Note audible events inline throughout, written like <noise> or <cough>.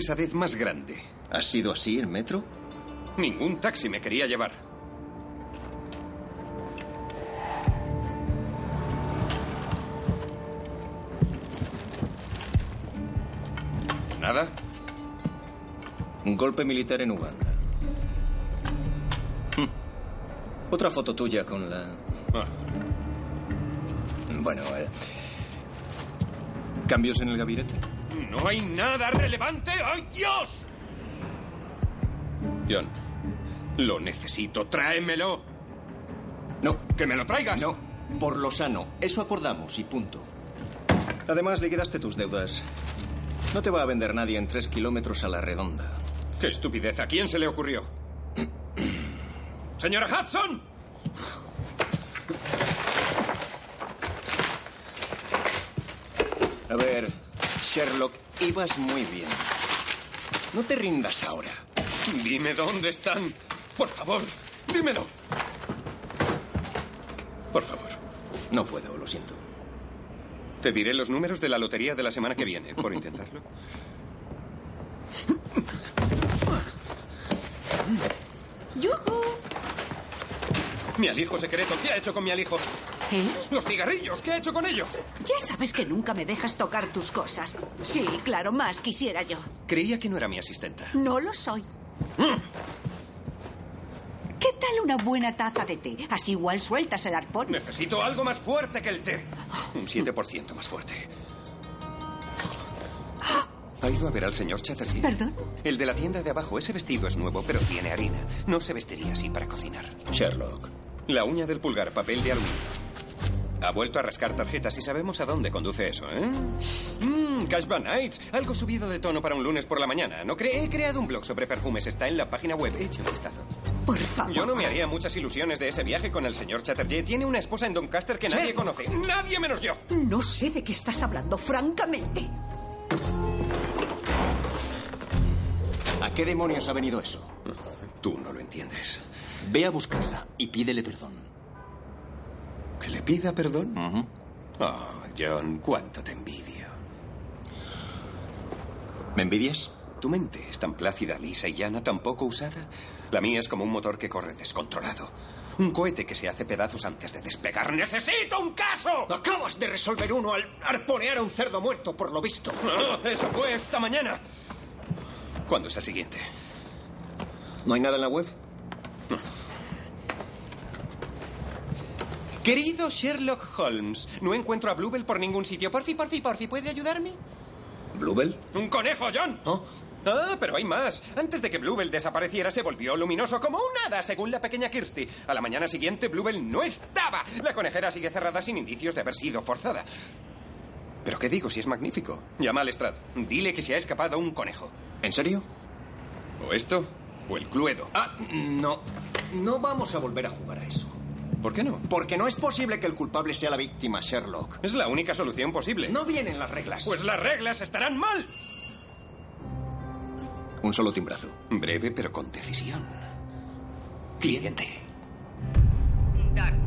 Pesadez más grande? ¿Ha sido así el metro? Ningún taxi me quería llevar. ¿Nada? Un golpe militar en Uganda. Hm. Otra foto tuya con la... Ah, Bueno, eh, ¿cambios en el gabinete? ¿No hay nada relevante? ¡Ay, Dios! John, lo necesito. Tráemelo. No, ¡Que me lo traigas! no, por lo sano. Eso acordamos y punto. Además, liquidaste tus deudas. No te va a vender nadie en tres kilómetros a la redonda. ¡Qué estupidez! ¿A quién se le ocurrió? ¡Señora Hudson! A ver, Sherlock, ibas muy bien. No te rindas ahora. Dime dónde están. Por favor, dímelo. Por favor. No puedo, lo siento. Te diré los números de la lotería de la semana que viene, por intentarlo. ¡Yujú! Mi alijo secreto, ¿qué ha hecho con mi alijo? ¿Eh? Los cigarrillos, ¿qué ha hecho con ellos? Ya sabes que nunca me dejas tocar tus cosas. Sí, claro, más quisiera yo. Creía que no era mi asistenta. No lo soy. ¿Qué tal una buena taza de té? Así igual sueltas el arpón. Necesito algo más fuerte que el té. Un 7% más fuerte. ¿Ha ido a ver al señor Chatterjee? ¿Perdón? El de la tienda de abajo. Ese vestido es nuevo, pero tiene harina. No se vestiría así para cocinar. Sherlock. La uña del pulgar, papel de aluminio. Ha vuelto a rascar tarjetas y sabemos a dónde conduce eso, ¿eh? Mmm, Cash Van Nights. Algo subido de tono para un lunes por la mañana. No cree, he creado un blog sobre perfumes. Está en la página web. Eche un vistazo. Por favor. Yo no me haría muchas ilusiones de ese viaje con el señor Chatterjee. Tiene una esposa en Doncaster que nadie conoce. Nadie menos yo. No sé de qué estás hablando, francamente. ¿A qué demonios ha venido eso? Tú no lo entiendes. Ve a buscarla y pídele perdón. ¿Que le pida perdón? Oh, John, cuánto te envidio. ¿Me envidias? Tu mente es tan plácida, lisa y llana, tan poco usada. La mía es como un motor que corre descontrolado. Un cohete que se hace pedazos antes de despegar. ¡Necesito un caso! Acabas de resolver uno al arponear a un cerdo muerto, por lo visto. Ah, eso fue esta mañana. ¿Cuándo es el siguiente? ¿No hay nada en la web? Querido Sherlock Holmes, no encuentro a Bluebell por ningún sitio. Porfi, porfi, porfi, ¿puede ayudarme? ¿Bluebell? ¡Un conejo, John! ¿Oh? Ah, pero hay más. Antes de que Bluebell desapareciera, se volvió luminoso como un hada, según la pequeña Kirsty. A la mañana siguiente, Bluebell no estaba. La conejera sigue cerrada sin indicios de haber sido forzada. Pero qué digo, si es magnífico. Llama al Lestrade. Dile que se ha escapado un conejo. ¿En serio? O esto, o el Cluedo. Ah, no. No vamos a volver a jugar a eso. ¿Por qué no? Porque no es posible que el culpable sea la víctima, Sherlock. Es la única solución posible. No vienen las reglas. Pues las reglas estarán mal. Un solo timbrazo. Breve, pero con decisión. Cliente. Dark.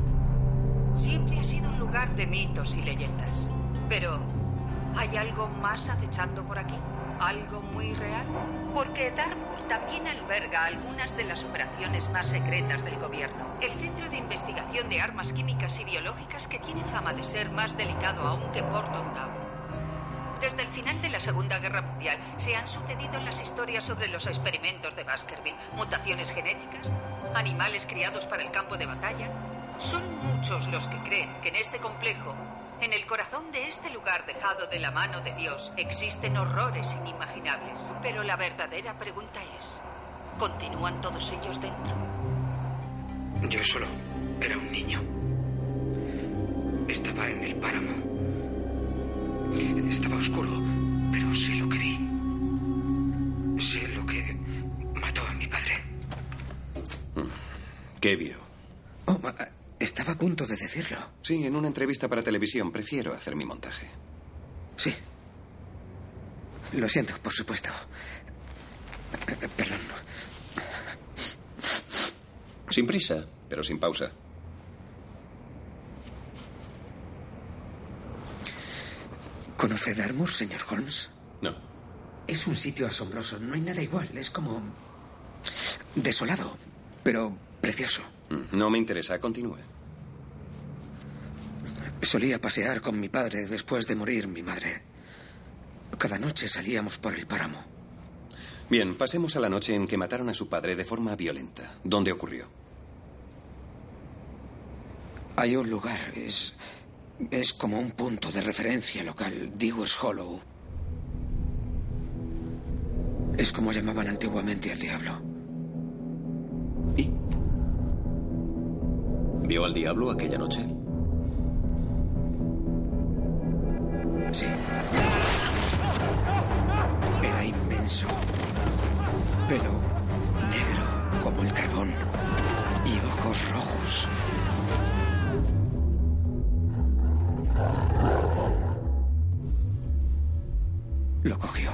Siempre ha sido un lugar de mitos y leyendas. Pero, ¿hay algo más acechando por aquí? ¿Algo muy real? Porque Dartmoor también alberga algunas de las operaciones más secretas del gobierno. El Centro de Investigación de Armas Químicas y Biológicas que tiene fama de ser más delicado aún que Porton Town. Desde el final de la Segunda Guerra Mundial se han sucedido las historias sobre los experimentos de Baskerville, mutaciones genéticas, animales criados para el campo de batalla. Son muchos los que creen que en este complejo, en el corazón de este lugar dejado de la mano de Dios, existen horrores inimaginables. Pero la verdadera pregunta es, ¿continúan todos ellos dentro? Yo solo era un niño. Estaba en el páramo. Estaba oscuro, pero sé lo que vi. Sé lo que mató a mi padre. ¿Qué vio? Oh, estaba a punto de decirlo. Sí, en una entrevista para televisión. Prefiero hacer mi montaje. Sí. Lo siento, por supuesto. Perdón. Sin prisa. Pero sin pausa. ¿Conoce Dartmoor, señor Holmes? No. Es un sitio asombroso. No hay nada igual. Es como. desolado, pero precioso. Mm, No me interesa. Continúe. Solía pasear con mi padre después de morir mi madre. Cada noche salíamos por el páramo. Bien, pasemos a la noche en que mataron a su padre de forma violenta. ¿Dónde ocurrió? Hay un lugar, es. es como un punto de referencia local. Digo's Hollow. Es como llamaban antiguamente al diablo. ¿Y? ¿Vio al diablo aquella noche? Sí. Era inmenso. Pelo negro como el carbón. Y ojos rojos. Lo cogió.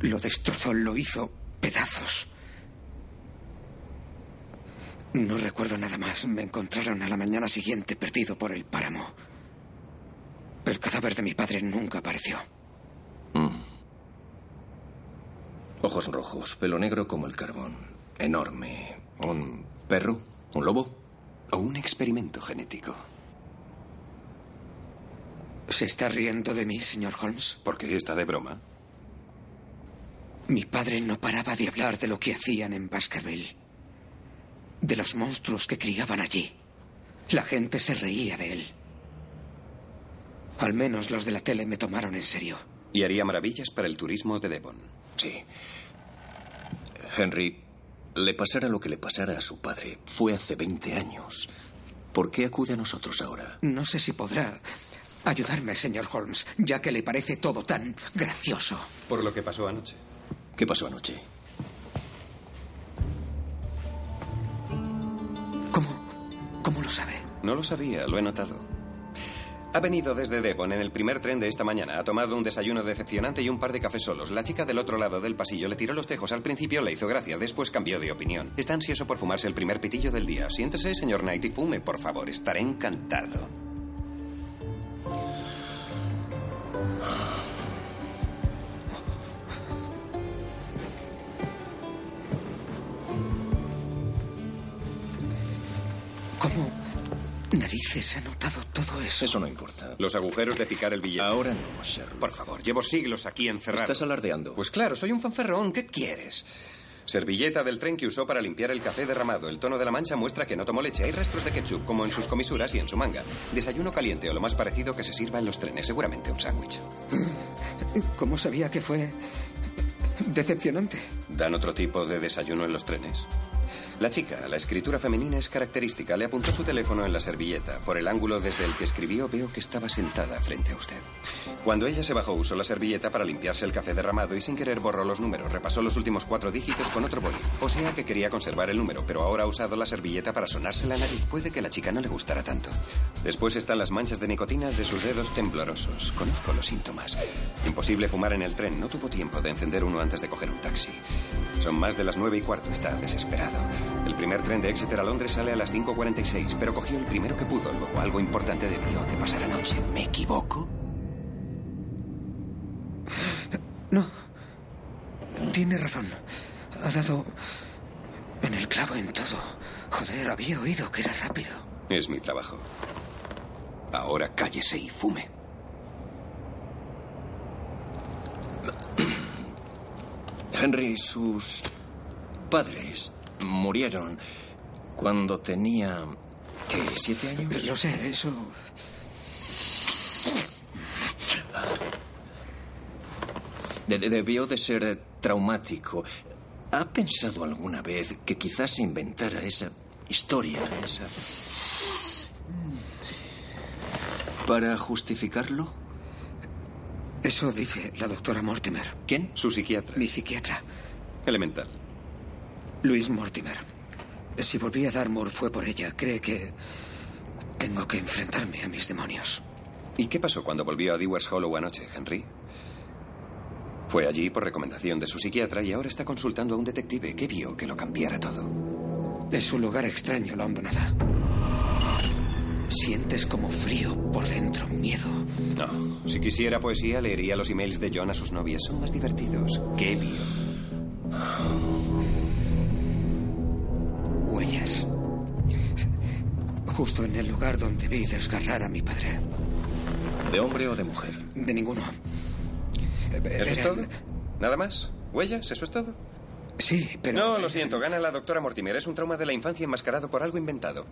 Lo destrozó, lo hizo pedazos. No recuerdo nada más. Me encontraron a la mañana siguiente perdido por el páramo. El cadáver de mi padre nunca apareció. Mm. Ojos rojos, pelo negro como el carbón. Enorme. ¿Un perro? ¿Un lobo? O un experimento genético. ¿Se está riendo de mí, señor Holmes? ¿Por qué está de broma? Mi padre no paraba de hablar de lo que hacían en Baskerville. De los monstruos que criaban allí. La gente se reía de él. Al menos los de la tele me tomaron en serio. Y haría maravillas para el turismo de Devon. Sí. Henry, le pasara lo que le pasara a su padre. Fue hace 20 años. ¿Por qué acude a nosotros ahora? No sé si podrá ayudarme, señor Holmes, ya que le parece todo tan gracioso. Por lo que pasó anoche. ¿Qué pasó anoche? ¿Cómo? ¿Cómo lo sabe? No lo sabía, lo he notado. Ha venido desde Devon en el primer tren de esta mañana. Ha tomado un desayuno decepcionante y un par de cafés solos. La chica del otro lado del pasillo le tiró los tejos. Al principio le hizo gracia, después cambió de opinión. Está ansioso por fumarse el primer pitillo del día. Siéntese, señor Knight, y fume, por favor. Estaré encantado. Narices ha notado todo eso? Eso no importa. Los agujeros de picar el billete. Ahora no, Sherlock. Por favor, llevo siglos aquí encerrado. Estás alardeando. Pues claro, soy un fanfarrón. ¿Qué quieres? Servilleta del tren que usó para limpiar el café derramado. El tono de la mancha muestra que no tomó leche. Hay rastros de ketchup, como en sus comisuras y en su manga. Desayuno caliente o lo más parecido que se sirva en los trenes. Seguramente un sándwich. <gasps> ¿Cómo sabía que fue decepcionante? ¿Dan otro tipo de desayuno en los trenes? La chica, la escritura femenina es característica. Le apuntó su teléfono en la servilleta. Por el ángulo desde el que escribió veo que estaba sentada frente a usted. Cuando ella se bajó usó la servilleta para limpiarse el café derramado y sin querer borró los números. Repasó los últimos cuatro dígitos con otro boli. O sea que quería conservar el número, pero ahora ha usado la servilleta para sonarse la nariz. Puede que la chica no le gustara tanto. Después están las manchas de nicotina de sus dedos temblorosos. Conozco los síntomas. Imposible fumar en el tren. No tuvo tiempo de encender uno antes de coger un taxi. Son más de las nueve y cuarto. Está desesperado. El primer tren de Exeter a Londres sale a las 5.46, pero cogió el primero que pudo. Luego algo importante debió de pasar anoche. ¿Me equivoco? No. Tiene razón. Ha dado en el clavo en todo. Joder, había oído que era rápido. Es mi trabajo. Ahora cállese y fume. Henry, sus padres murieron cuando tenía... ¿Qué? ¿Siete años? Lo sé, eso... De- de- debió de ser traumático. ¿Ha pensado alguna vez que quizás se inventara esa historia, esa... para justificarlo? Eso dice la doctora Mortimer. ¿Quién? Su psiquiatra. Mi psiquiatra. Elemental. Luis Mortimer. Si volví a Dartmoor fue por ella. Cree que tengo que enfrentarme a mis demonios. ¿Y qué pasó cuando volvió a Dewars Hollow anoche, Henry? Fue allí por recomendación de su psiquiatra y ahora está consultando a un detective que vio que lo cambiara todo. Es un lugar extraño, la hondonada. Sientes como frío por dentro, miedo. No. Si quisiera poesía, leería los emails de John a sus novias. Son más divertidos. ¿Qué vio? Huellas. Justo en el lugar donde vi desgarrar a mi padre. ¿De hombre o de mujer? De ninguno. ¿Eso es todo? ¿Nada más? ¿Huellas? ¿Eso es todo? Sí, pero... No, lo siento. Gana la doctora Mortimer. Es un trauma de la infancia enmascarado por algo inventado.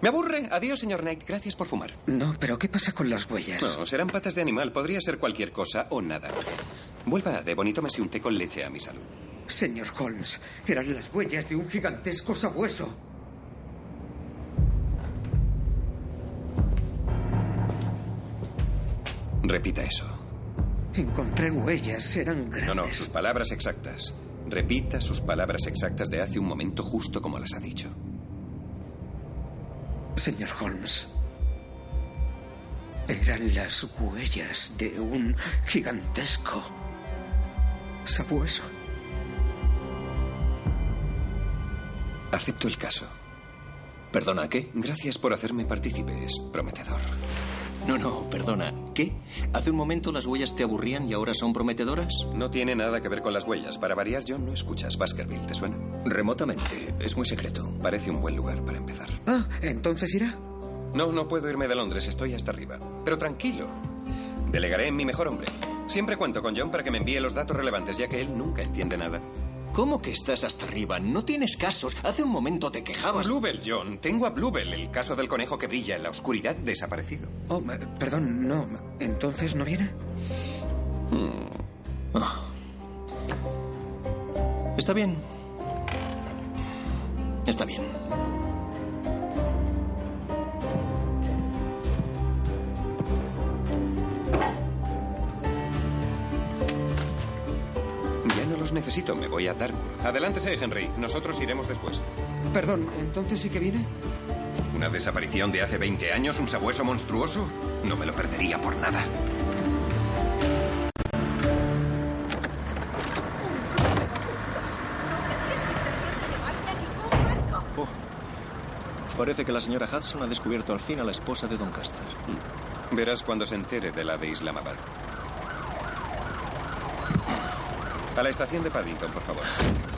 Me aburre. Adiós, señor Knight. Gracias por fumar. No, pero ¿qué pasa con las huellas? No, serán patas de animal. Podría ser cualquier cosa o nada. Vuelva a Devon y tómese un té con leche a mi salud. Señor Holmes, eran las huellas de un gigantesco sabueso. Repita eso. Encontré huellas, eran No, grandes. no, sus palabras exactas. Repita sus palabras exactas de hace un momento justo como las ha dicho. Señor Holmes, eran las huellas de un gigantesco sabueso. Acepto el caso. ¿Perdona, qué? Gracias por hacerme partícipe. Es prometedor. No, no, perdona. ¿Qué? ¿Hace un momento las huellas te aburrían y ahora son prometedoras? No tiene nada que ver con las huellas. Para variar, John, no escuchas Baskerville. ¿Te suena? Remotamente. Es muy secreto. Parece un buen lugar para empezar. Ah, entonces irá. No, no puedo irme de Londres. Estoy hasta arriba. Pero tranquilo. Delegaré en mi mejor hombre. Siempre cuento con John para que me envíe los datos relevantes, ya que él nunca entiende nada. ¿Cómo que estás hasta arriba? No tienes casos. Hace un momento te quejabas. Bluebell, John. Tengo a Bluebell, el caso del conejo que brilla en la oscuridad desaparecido. Oh, perdón, no. ¿Entonces no viene? Está bien. Está bien. Los necesito, me voy a Dartmoor. Adelántese, Henry. Nosotros iremos después. Perdón, ¿entonces sí que viene? ¿Una desaparición de hace 20 años? ¿Un sabueso monstruoso? No me lo perdería por nada. Oh. Parece que la señora Hudson ha descubierto al fin a la esposa de Doncaster. Verás cuando se entere de la de Islamabad. A la estación de Paddington, por favor.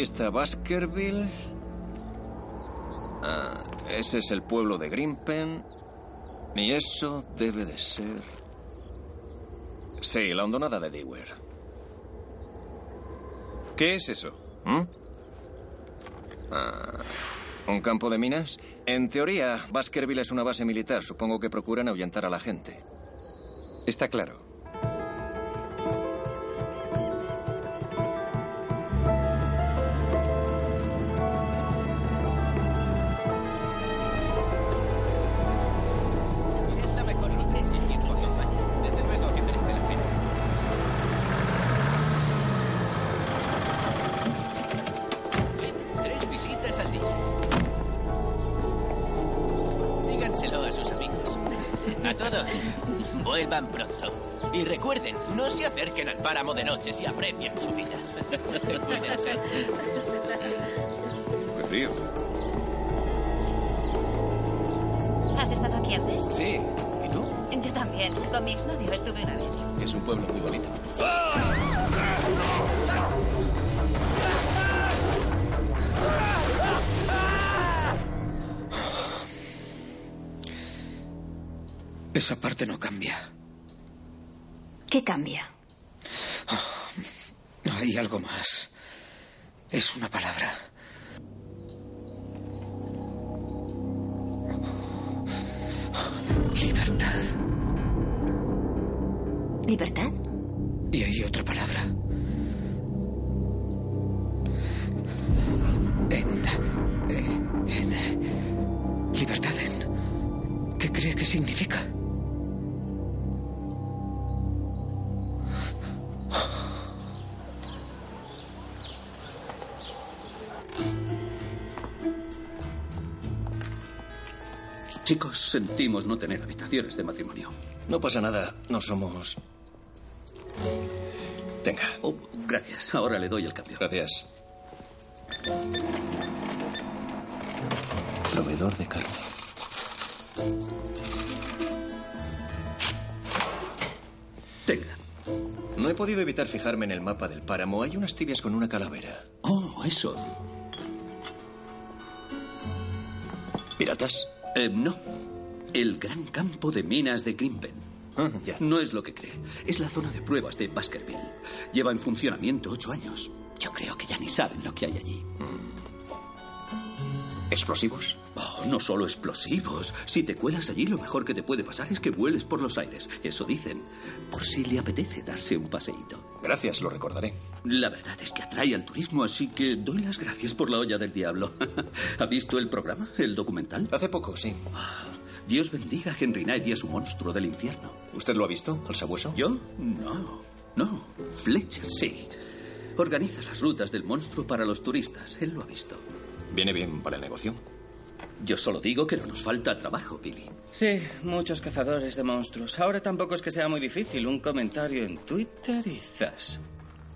Está Baskerville. Ah, ese es el pueblo de Grimpen. Y eso debe de ser... Sí, la hondonada de Dewar. ¿Qué es eso? ¿Mm? Ah, ¿Un campo de minas? En teoría, Baskerville es una base militar. Supongo que procuran ahuyentar a la gente. Está claro. Vuelvan pronto. Y recuerden, no se acerquen al páramo de noche si aprecian su vida. Cuídense. Muy frío. ¿Has estado aquí antes? Sí. ¿Y tú? Yo también. Con mi exnovio estuve una vez. Es un pueblo muy bonito. Esa parte no cambia. ¿Qué cambia? Hay algo más. Es una palabra. Libertad. ¿Libertad? Y hay otra palabra. En. eh, en. eh, libertad en. ¿Qué cree que significa? Chicos, sentimos no tener habitaciones de matrimonio. No pasa nada. No somos... Tenga. Oh, gracias. Ahora le doy el cambio. Gracias. Proveedor de carne. Tenga. No he podido evitar fijarme en el mapa del páramo. Hay unas tibias con una calavera. Oh, eso. ¿Piratas? Eh, no. El gran campo de minas de Grimpen. Ah, ya. No es lo que cree. Es la zona de pruebas de Baskerville. Lleva en funcionamiento ocho años. Yo creo que ya ni saben lo que hay allí. ¿Explosivos? Oh, no solo explosivos. Si te cuelas allí, lo mejor que te puede pasar es que vueles por los aires. Eso dicen. Por si le apetece darse un paseíto. Gracias, lo recordaré. La verdad es que atrae al turismo, así que doy las gracias por la olla del diablo. <laughs> ¿Ha visto el programa? ¿El documental? Hace poco, sí. Dios bendiga a Henry Knight y a su monstruo del infierno. ¿Usted lo ha visto, al sabueso? ¿Yo? No. No. Fletcher sí. Organiza las rutas del monstruo para los turistas. Él lo ha visto. Viene bien para el negocio. Yo solo digo que no nos falta trabajo, Billy. Sí, muchos cazadores de monstruos. Ahora tampoco es que sea muy difícil. Un comentario en Twitter y zas.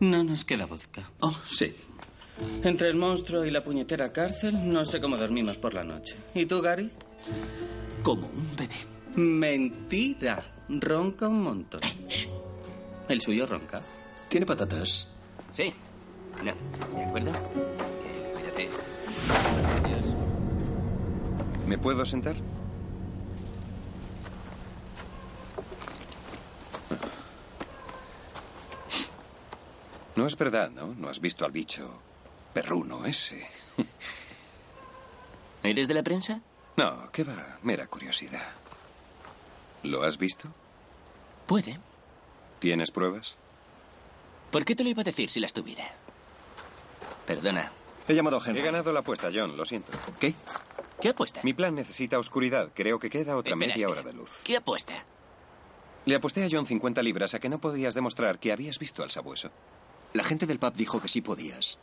No nos queda vodka. Oh, sí. Entre el monstruo y la puñetera cárcel, no sé cómo dormimos por la noche. ¿Y tú, Gary? Como un bebé. Mentira. Ronca un montón. ¿El suyo ronca? ¿Tiene patatas? Sí. No. ¿De acuerdo? Eh, cuídate. Adiós. ¿Me puedo sentar? No es verdad, ¿no? No has visto al bicho perruno ese. <laughs> ¿Eres de la prensa? No, ¿qué va? Mera curiosidad. ¿Lo has visto? Puede. ¿Tienes pruebas? ¿Por qué te lo iba a decir si las tuviera? Perdona. He llamado a Henry. He ganado la apuesta, John, lo siento. ¿Qué? ¿Qué apuesta? Mi plan necesita oscuridad. Creo que queda otra Espera, media espera. hora de luz. ¿Qué apuesta? Le aposté a John 50 libras a que no podías demostrar que habías visto al sabueso. La gente del pub dijo que sí podías.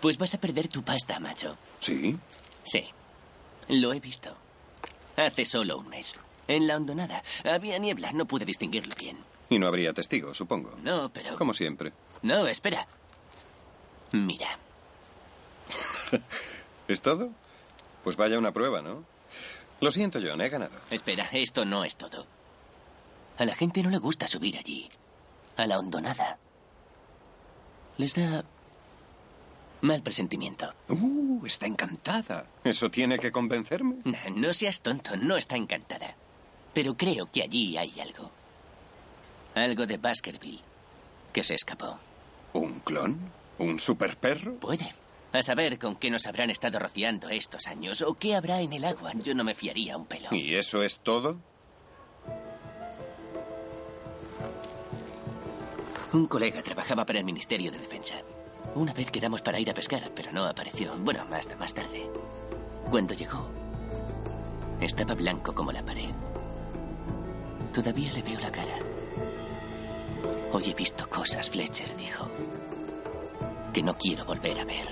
Pues vas a perder tu pasta, macho. ¿Sí? Sí. Lo he visto. Hace solo un mes. En la hondonada. Había niebla, no pude distinguirlo bien. Y no habría testigos, supongo. No, pero... Como siempre. No, espera. Mira. <laughs> ¿Es todo? Pues vaya una prueba, ¿no? Lo siento, John, he ganado. Espera, esto no es todo. A la gente no le gusta subir allí. A la hondonada. Les da Mal presentimiento. Uh, está encantada. ¿Eso tiene que convencerme? No, no seas tonto, no está encantada. Pero creo que allí hay algo. Algo de Baskerville que se escapó. ¿Un clon? ¿Un superperro? Puede. A saber con qué nos habrán estado rociando estos años o qué habrá en el agua. Yo no me fiaría un pelo. ¿Y eso es todo? Un colega trabajaba para el Ministerio de Defensa. Una vez quedamos para ir a pescar, pero no apareció. Bueno, hasta más tarde. Cuando llegó, estaba blanco como la pared. Todavía le veo la cara. Hoy he visto cosas, Fletcher dijo, que no quiero volver a ver.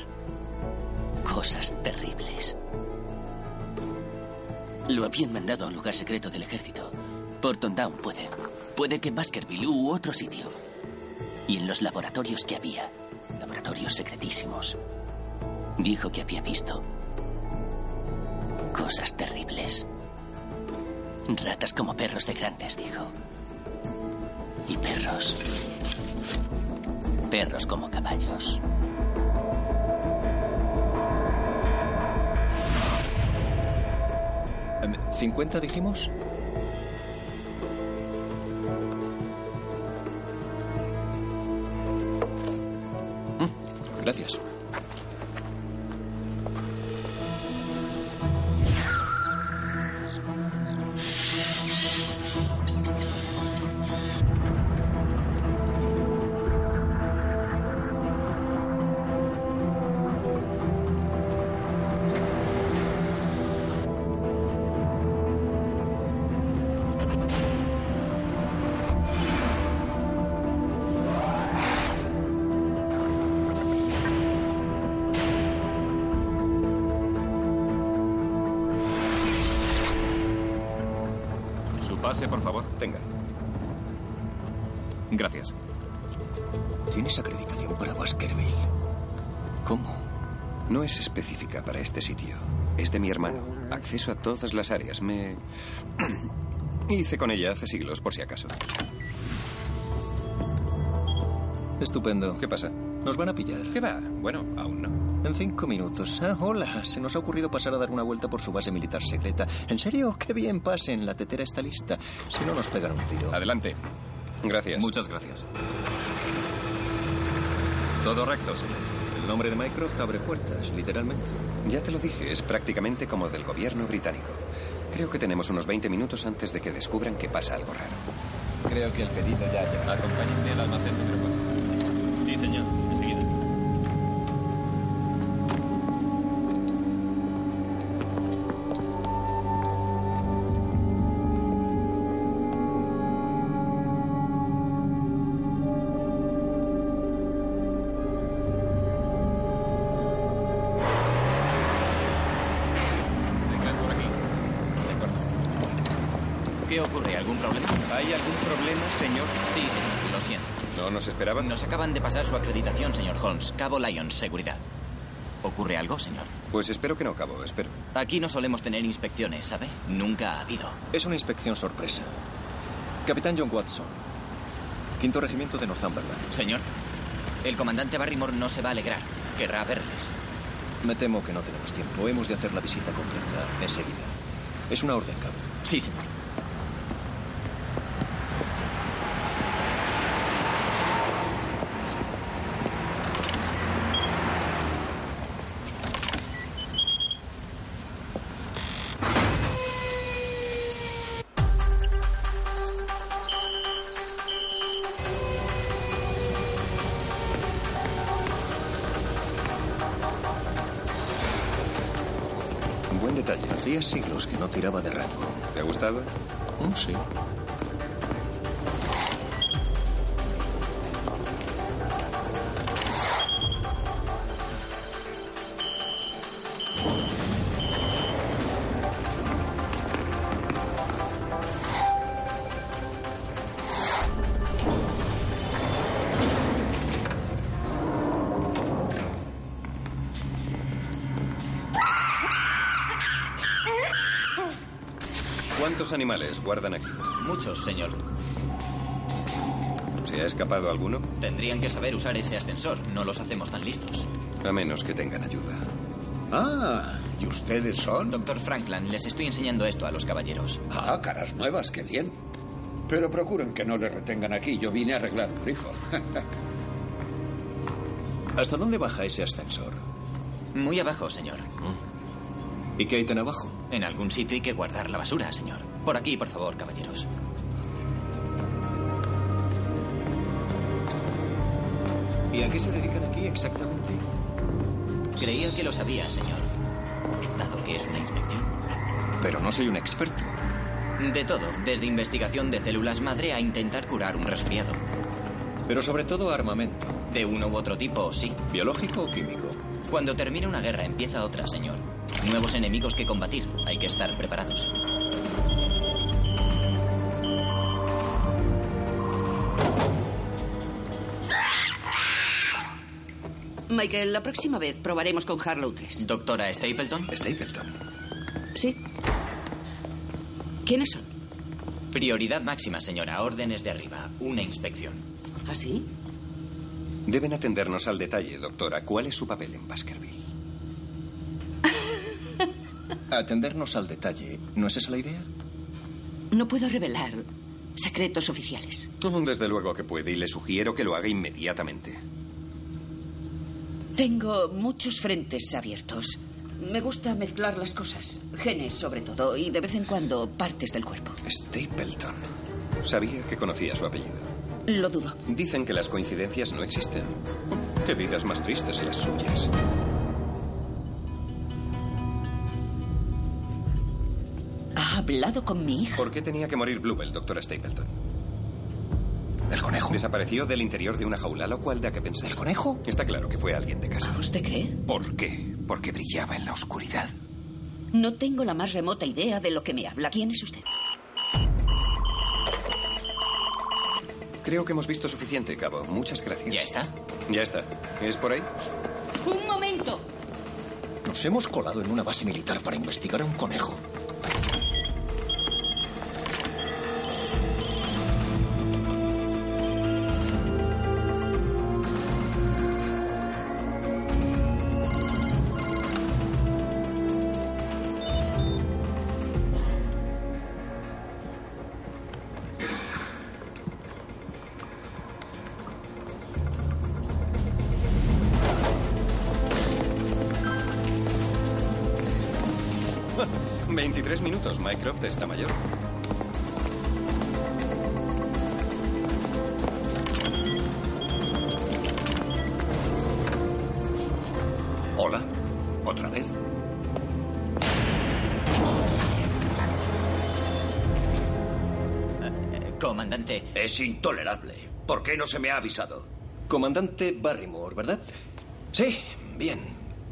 Cosas terribles. Lo habían mandado a un lugar secreto del ejército. Porton Down puede. Puede que Baskerville u otro sitio. Y en los laboratorios que había, laboratorios secretísimos, dijo que había visto cosas terribles. Ratas como perros de grandes, dijo. Y perros. Perros como caballos. Em, ¿50 dijimos? Mm, Gracias. Acceso a todas las áreas. Me... <clears throat> Hice con ella hace siglos, por si acaso. Estupendo. ¿Qué pasa? Nos van a pillar. ¿Qué va? Bueno, aún no. En cinco minutos. Ah, hola. Se nos ha ocurrido pasar a dar una vuelta por su base militar secreta. ¿En serio? Qué bien pasen. La tetera está lista. Si no, nos pegan un tiro. Adelante. Gracias. Muchas gracias. Todo recto, señor. El nombre de Mycroft abre puertas, literalmente. Ya te lo dije, es prácticamente como del gobierno británico. Creo que tenemos unos 20 minutos antes de que descubran que pasa algo raro. Creo que el pedido ya llegó. Acompáñenme al almacén número 4. Sí, señor. Enseguida. ¿No nos acaban de pasar su acreditación, señor Holmes. Cabo Lions, seguridad. ¿Ocurre algo, señor? Pues espero que no, cabo, espero. Aquí no solemos tener inspecciones, ¿sabe? Nunca ha habido. Es una inspección sorpresa. Capitán John Watson. Quinto regimiento de Northumberland. Señor, el comandante Barrymore no se va a alegrar. Querrá verles. Me temo que no tenemos tiempo. Hemos de hacer la visita completa enseguida. Es una orden, cabo. Sí, señor. Hacía siglos que no tiraba de rango. ¿Te ha gustado? Mm, sí. Animales guardan aquí? Muchos, señor. ¿Se ha escapado alguno? Tendrían que saber usar ese ascensor. No los hacemos tan listos. A menos que tengan ayuda. Ah, ¿y ustedes son? Doctor Franklin, les estoy enseñando esto a los caballeros. Ah, caras nuevas, qué bien. Pero procuren que no le retengan aquí. Yo vine a arreglar un grifo. <laughs> ¿Hasta dónde baja ese ascensor? Muy abajo, señor. ¿Y qué hay tan abajo? En algún sitio hay que guardar la basura, señor. Por aquí, por favor, caballeros. ¿Y a qué se dedican aquí exactamente? Creía que lo sabía, señor. Dado que es una inspección. Pero no soy un experto. De todo, desde investigación de células madre a intentar curar un resfriado. Pero sobre todo armamento. De uno u otro tipo, sí. ¿Biológico o químico? Cuando termina una guerra empieza otra, señor. Nuevos enemigos que combatir. Hay que estar preparados. Michael, la próxima vez probaremos con Harlow 3. Doctora Stapleton. Stapleton. Sí. ¿Quiénes son? Prioridad máxima, señora. Órdenes de arriba. Una inspección. ¿Ah, sí? Deben atendernos al detalle, doctora. ¿Cuál es su papel en Baskerville? <laughs> Atendernos al detalle. ¿No es esa la idea? No puedo revelar secretos oficiales. Desde luego que puede y le sugiero que lo haga inmediatamente. Tengo muchos frentes abiertos. Me gusta mezclar las cosas. Genes, sobre todo, y de vez en cuando partes del cuerpo. Stapleton. Sabía que conocía su apellido. Lo dudo. Dicen que las coincidencias no existen. Qué vidas más tristes las suyas. ¿Ha hablado con mi hija? ¿Por qué tenía que morir Bluebell, doctora Stapleton? ¿El conejo? Desapareció del interior de una jaula, lo cual da que pensar. ¿El conejo? Está claro que fue alguien de casa. ¿Usted cree? ¿Por qué? Porque brillaba en la oscuridad. No tengo la más remota idea de lo que me habla. ¿Quién es usted? Creo que hemos visto suficiente, Cabo. Muchas gracias. ¿Ya está? Ya está. ¿Es por ahí? ¡Un momento! Nos hemos colado en una base militar para investigar a un conejo. Es intolerable. ¿Por qué no se me ha avisado? Comandante Barrymore, ¿verdad? Sí, bien.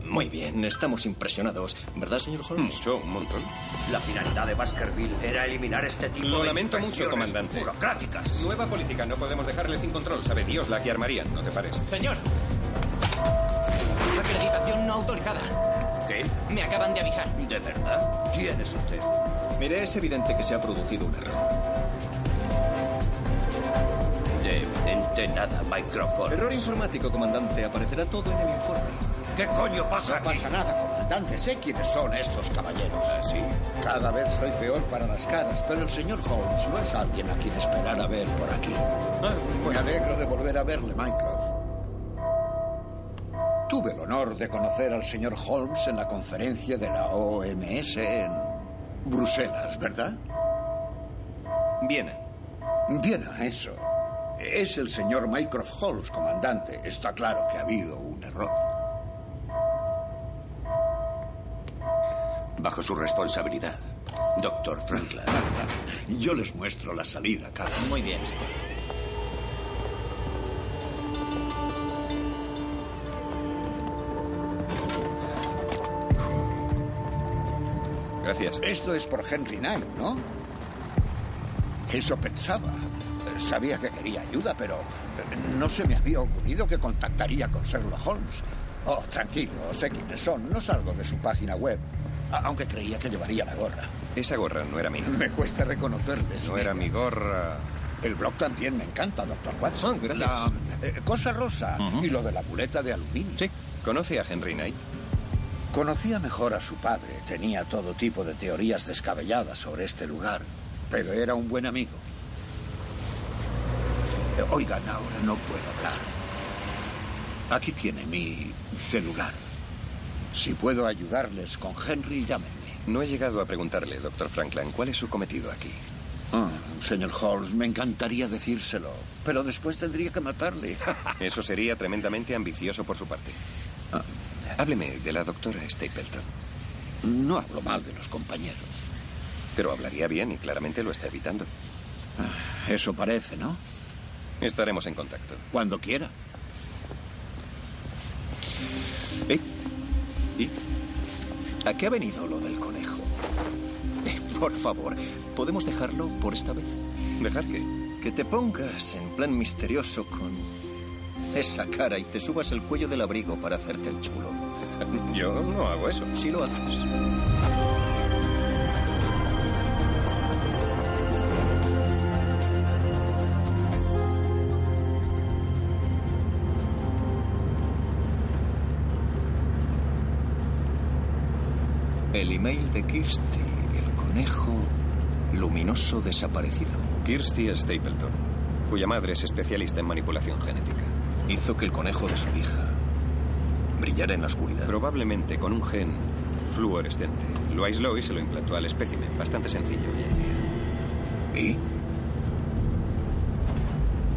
Muy bien, estamos impresionados. ¿Verdad, señor Holmes? Mucho, un montón. La finalidad de Baskerville era eliminar este tipo Lo de lamento mucho, comandante. burocráticas. Nueva política, no podemos dejarle sin control. Sabe Dios la que armarían, ¿no te parece? Señor. Acreditación no autorizada. ¿Qué? Me acaban de avisar. ¿De verdad? ¿Quién es usted? Mire, es evidente que se ha producido un error. Evidente nada, Mycroft Holmes. Error informático, comandante. Aparecerá todo en el informe. ¿Qué coño pasa No aquí? pasa nada, comandante. Sé quiénes son estos caballeros. ¿Ah, sí? Cada vez soy peor para las caras, pero el señor Holmes no es alguien a quien esperar a ver por aquí. Me alegro de volver a verle, Mycroft. Tuve el honor de conocer al señor Holmes en la conferencia de la OMS en Bruselas, ¿verdad? Viena. Viena, eso. Es el señor Mycroft Holmes, comandante. Está claro que ha habido un error. Bajo su responsabilidad, doctor Franklin. Yo les muestro la salida, cara. Muy bien, señor. Gracias. Esto es por Henry Knight, ¿no? Eso pensaba. Sabía que quería ayuda, pero no se me había ocurrido que contactaría con Sherlock Holmes. Oh, tranquilo, sé quiénes son. No salgo de su página web, aunque creía que llevaría la gorra. Esa gorra no era mía. <laughs> Me cuesta reconocerles. No era mi gorra. El blog también me encanta, doctor Watson. Ah, gracias. La eh, cosa rosa y lo de la muleta de aluminio. Sí, ¿Conoce a Henry Knight? Conocía mejor a su padre. Tenía todo tipo de teorías descabelladas sobre este lugar. Pero era un buen amigo. Oigan, ahora no puedo hablar. Aquí tiene mi celular. Si puedo ayudarles con Henry, llámenme. No he llegado a preguntarle, doctor Franklin, ¿cuál es su cometido aquí? Ah, señor Holmes, me encantaría decírselo, pero después tendría que matarle. <laughs> Eso sería tremendamente ambicioso por su parte. Ah. Hábleme de la doctora Stapleton. No hablo mal de los compañeros. Pero hablaría bien y claramente lo está evitando. Ah, Eso parece, ¿no? Estaremos en contacto. Cuando quiera. ¿Eh? ¿Y? ¿A qué ha venido lo del conejo? Eh, por favor, ¿podemos dejarlo por esta vez? ¿Dejar qué? Que te pongas en plan misterioso con esa cara y te subas el cuello del abrigo para hacerte el chulo. <laughs> Yo no hago eso. Sí lo haces. El email de Kirsty, el conejo luminoso desaparecido. Kirsty Stapleton, cuya madre es especialista en manipulación genética. Hizo que el conejo de su hija brillara en la oscuridad. Probablemente con un gen fluorescente. Lo aisló y se lo implantó al espécimen. Bastante sencillo hoy en día. ¿Y?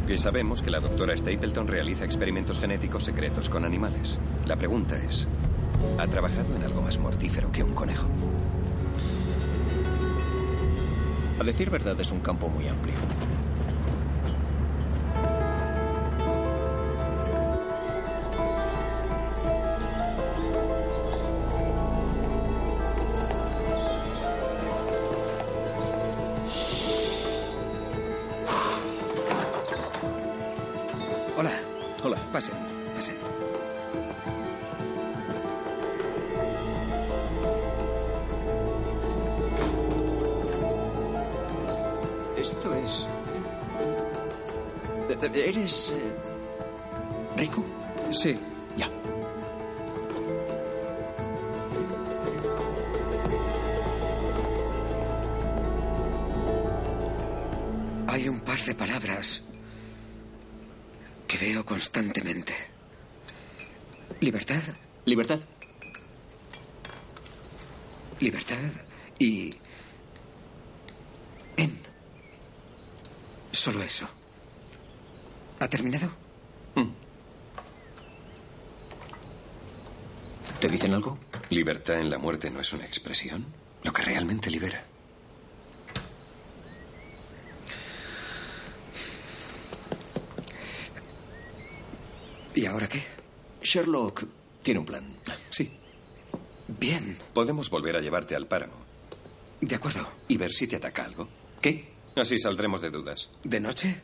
Que sabemos que la doctora Stapleton realiza experimentos genéticos secretos con animales. La pregunta es, ¿ha trabajado en algo más mortífero que un conejo? A decir verdad, es un campo muy amplio. Esto es... de- ¿Eres... eh, rico? Sí. Ya. Hay un par de palabras que veo constantemente. Libertad, Libertad. libertad y... En. Solo eso. ¿Ha terminado? ¿Te dicen algo? Libertad en la muerte no es una expresión. Lo que realmente libera. ¿Y ahora qué? Sherlock tiene un plan. Sí. Bien. Podemos volver a llevarte al páramo. De acuerdo. Y ver si te ataca algo. ¿Qué? Así saldremos de dudas. ¿De noche?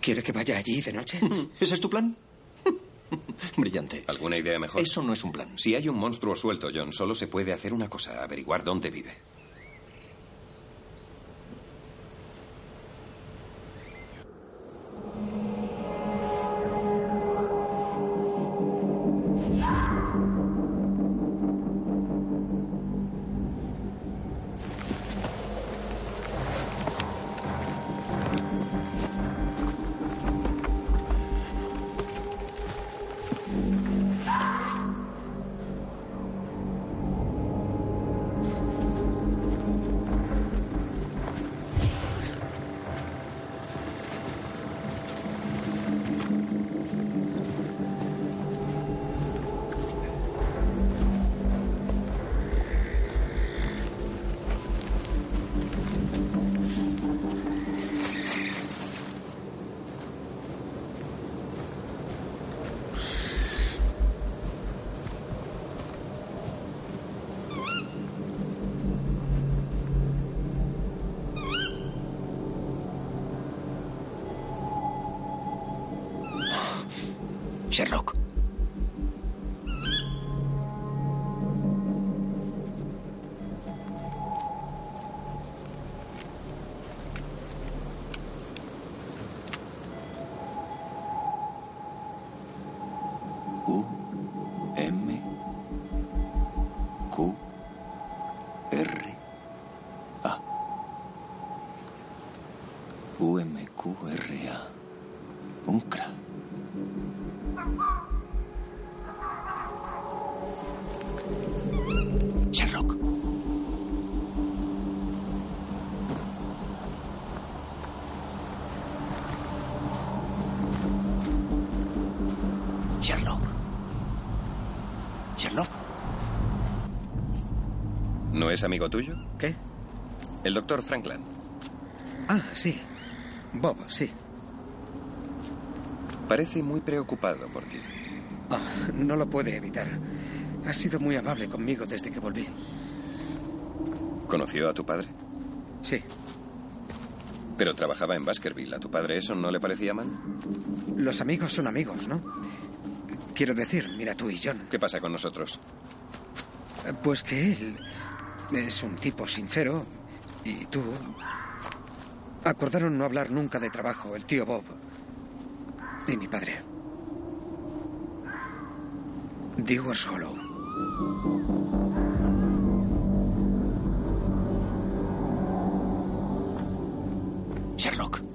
¿Quiere que vaya allí de noche? <laughs> ¿Ese es tu plan? <laughs> Brillante. ¿Alguna idea mejor? Eso no es un plan. Si hay un monstruo suelto, John, solo se puede hacer una cosa, averiguar dónde vive. U M Q R A Uncra. Sherlock. Sherlock. Sherlock. ¿No es amigo tuyo? ¿Qué? El doctor Frankland. Ah, sí. Bob, sí. Parece muy preocupado por ti. Ah, no lo puede evitar. Ha sido muy amable conmigo desde que volví. ¿Conoció a tu padre? Sí. Pero trabajaba en Baskerville. ¿A tu padre eso no le parecía mal? Los amigos son amigos, ¿no? Quiero decir, mira tú y John. ¿Qué pasa con nosotros? Pues que él es un tipo sincero y tú... Acordaron no hablar nunca de trabajo, el tío Bob y mi padre. Dewars Hollow. Sherlock.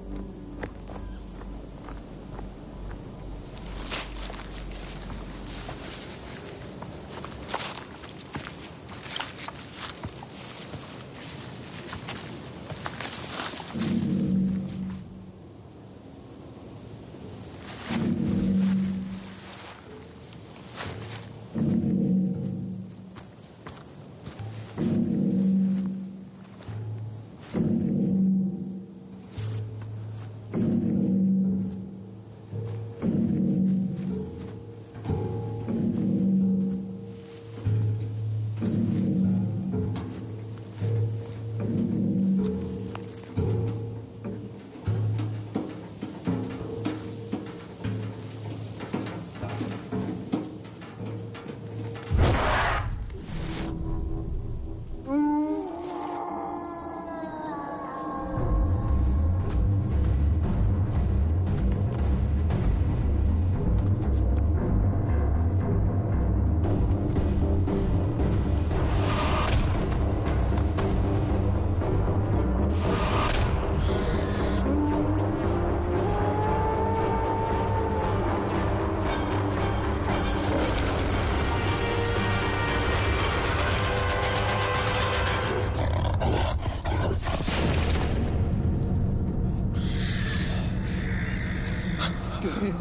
Dios mío,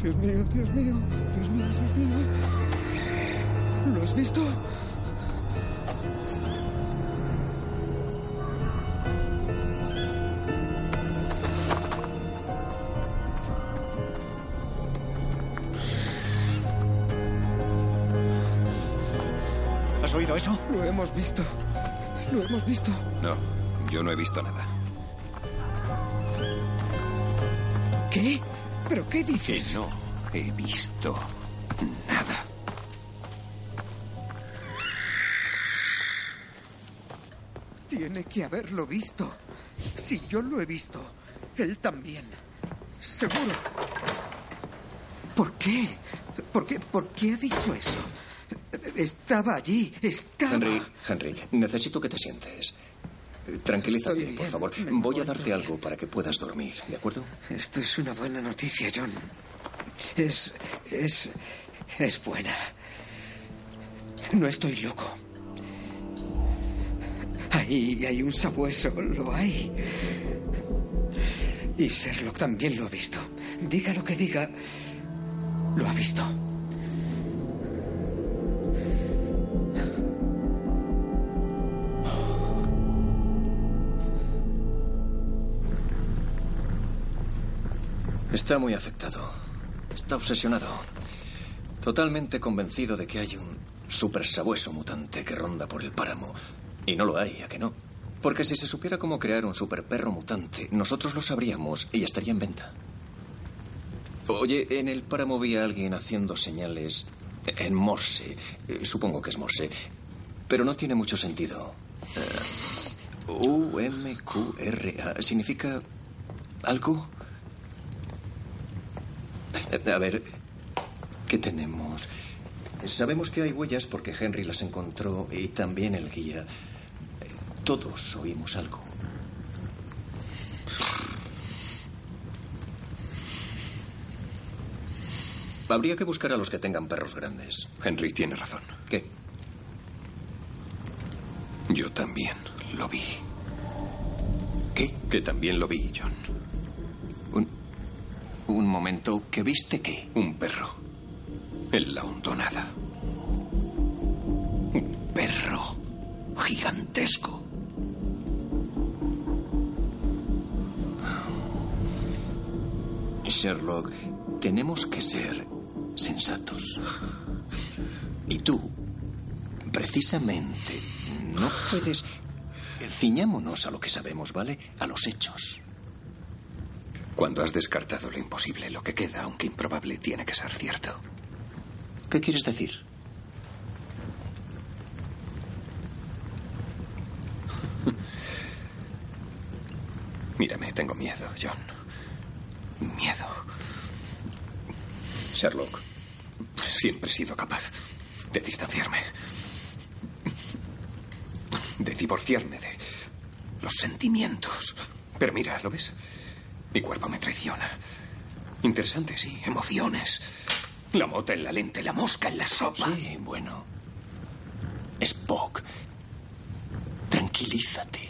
Dios mío, Dios mío, Dios mío, Dios mío. ¿Lo has visto? ¿Has oído eso? Lo hemos visto. Lo hemos visto. No, yo no he visto nada. ¿Qué? ¿Pero qué Que dices? no he visto nada. Tiene que haberlo visto. Si yo lo he visto, él también. Seguro. ¿Por qué? ¿Por qué? ¿Por qué ha dicho eso? Estaba allí, estaba. Henry, Henry, necesito que te sientes. Tranquilízate, por favor. Voy a darte algo para que puedas dormir, ¿de acuerdo? Esto es una buena noticia, John. Es. es. es buena. No estoy loco. Ahí hay un sabueso, lo hay. Y Sherlock también lo ha visto. Diga lo que diga, lo ha visto. Está muy afectado. Está obsesionado. Totalmente convencido de que hay un super sabueso mutante que ronda por el páramo. Y no lo hay, ¿a que no? Porque si se supiera cómo crear un super perro mutante, nosotros lo sabríamos y estaría en venta. Oye, en el páramo vi a alguien haciendo señales en Morse. Eh, Supongo que es Morse. Pero no tiene mucho sentido. Eh, U-M-Q-R-A. ¿Significa algo? Eh, A ver, ¿qué tenemos? Sabemos que hay huellas porque Henry las encontró y también el guía. Todos oímos algo. Habría que buscar a los que tengan perros grandes. Henry tiene razón. ¿Qué? Yo también lo vi. ¿Qué? Que también lo vi, John. Un, momento, ¿que viste qué? Un perro. En la hondonada. Un perro gigantesco. Sherlock, tenemos que ser sensatos. Y tú, precisamente, no puedes... Ciñámonos a lo que sabemos, ¿vale? A los hechos. Cuando has descartado lo imposible, lo que queda, aunque improbable, tiene que ser cierto. ¿Qué quieres decir? <laughs> Mírame, tengo miedo, John. Miedo. Sherlock. Siempre he sido capaz de distanciarme. De divorciarme de los sentimientos. Pero mira, ¿lo ves? Mi cuerpo me traiciona. Interesante, sí. Emociones. La mota en la lente, la mosca en la sopa. Sí, bueno. Spock, tranquilízate.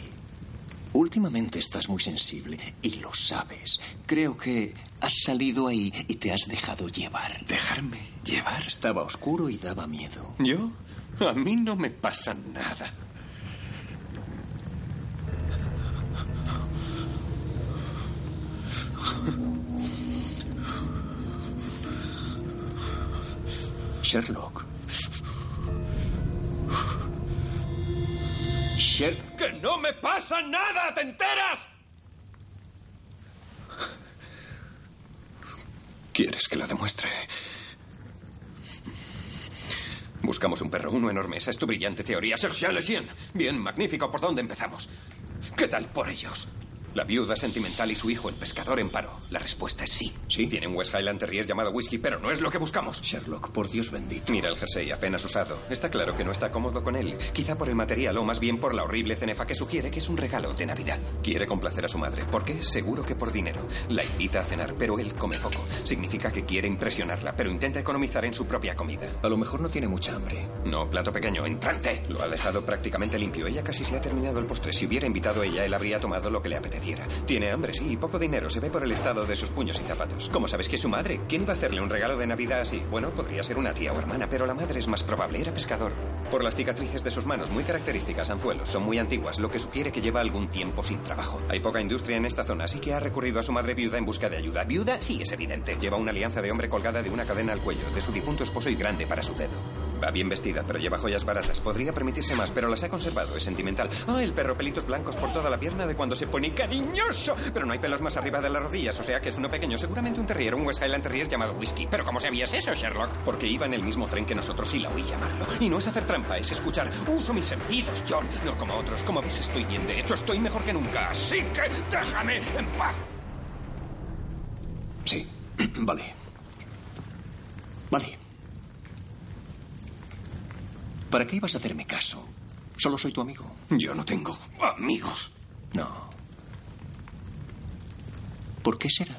Últimamente estás muy sensible y lo sabes. Creo que has salido ahí y te has dejado llevar. ¿Dejarme llevar? Estaba oscuro y daba miedo. ¿Yo? A mí no me pasa nada. Sherlock. Sher ¡Que no me pasa nada! ¿Te enteras? ¿Quieres que lo demuestre? Buscamos un perro, uno enorme. Esa es tu brillante teoría. Lejeune. Bien, magnífico. ¿Por dónde empezamos? ¿Qué tal por ellos? La viuda sentimental y su hijo, el pescador, en paro. La respuesta es sí. Sí. Tiene un West Highland Terrier llamado Whisky, pero no es lo que buscamos. Sherlock, por Dios bendito. Mira el jersey apenas usado. Está claro que no está cómodo con él. Quizá por el material o más bien por la horrible cenefa que sugiere que es un regalo de Navidad. Quiere complacer a su madre. ¿Por qué? Seguro que por dinero. La invita a cenar, pero él come poco. Significa que quiere impresionarla, pero intenta economizar en su propia comida. A lo mejor no tiene mucha hambre. No, plato pequeño, entrante. Lo ha dejado prácticamente limpio. Ella casi se ha terminado el postre. Si hubiera invitado a ella, él habría tomado lo que le Tiene hambre, sí, y poco dinero. Se ve por el estado de sus puños y zapatos. ¿Cómo sabes que es su madre? ¿Quién iba a hacerle un regalo de Navidad así? Bueno, podría ser una tía o hermana, pero la madre es más probable. Era pescador. Por las cicatrices de sus manos, muy características, anzuelos, son muy antiguas, lo que sugiere que lleva algún tiempo sin trabajo. Hay poca industria en esta zona, así que ha recurrido a su madre viuda en busca de ayuda. ¿Viuda? Sí, es evidente. Lleva una alianza de hombre colgada de una cadena al cuello, de su difunto esposo y grande para su dedo. Va bien vestida, pero lleva joyas baratas. Podría permitirse más, pero las ha conservado. Es sentimental. Ah, el perro pelitos blancos por toda la pierna de cuando se pone cariñoso. Pero no hay pelos más arriba de las rodillas, o sea que es uno pequeño. Seguramente un terrier, un West Highland Terrier llamado Whisky. Pero ¿cómo sabías eso, Sherlock? Porque iba en el mismo tren que nosotros y la oí llamarlo. Y no es hacer trampa, es escuchar. Uso mis sentidos, John. No como otros. Como ves, estoy bien. De hecho, estoy mejor que nunca. Así que déjame en paz. Sí, <clears throat> vale. Vale. ¿Para qué ibas a hacerme caso? Solo soy tu amigo. Yo no tengo amigos. No. ¿Por qué será?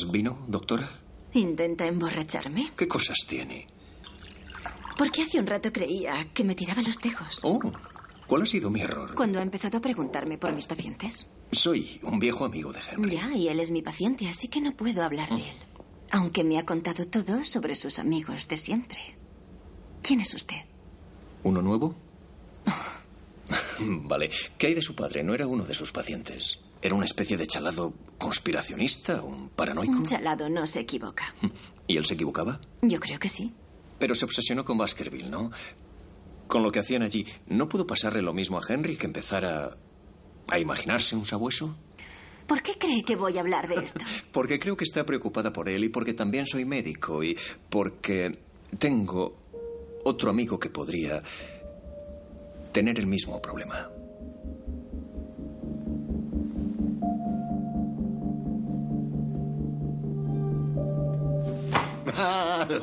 ¿Más vino, doctora? Intenta emborracharme. ¿Qué cosas tiene? Porque hace un rato creía que me tiraba los tejos. Oh, ¿cuál ha sido mi error? Cuando ha empezado a preguntarme por mis pacientes. Soy un viejo amigo de Henry. Ya, y él es mi paciente, así que no puedo hablar de él. Aunque me ha contado todo sobre sus amigos de siempre. ¿Quién es usted? ¿Uno nuevo? <laughs> vale. ¿Qué hay de su padre? No era uno de sus pacientes. ¿Era una especie de chalado conspiracionista? ¿Un paranoico? Un chalado no se equivoca. ¿Y él se equivocaba? Yo creo que sí. Pero se obsesionó con Baskerville, ¿no? Con lo que hacían allí. ¿No pudo pasarle lo mismo a Henry que empezara a imaginarse un sabueso? ¿Por qué cree que voy a hablar de esto? <laughs> Porque creo que está preocupada por él y porque también soy médico y porque tengo otro amigo que podría tener el mismo problema.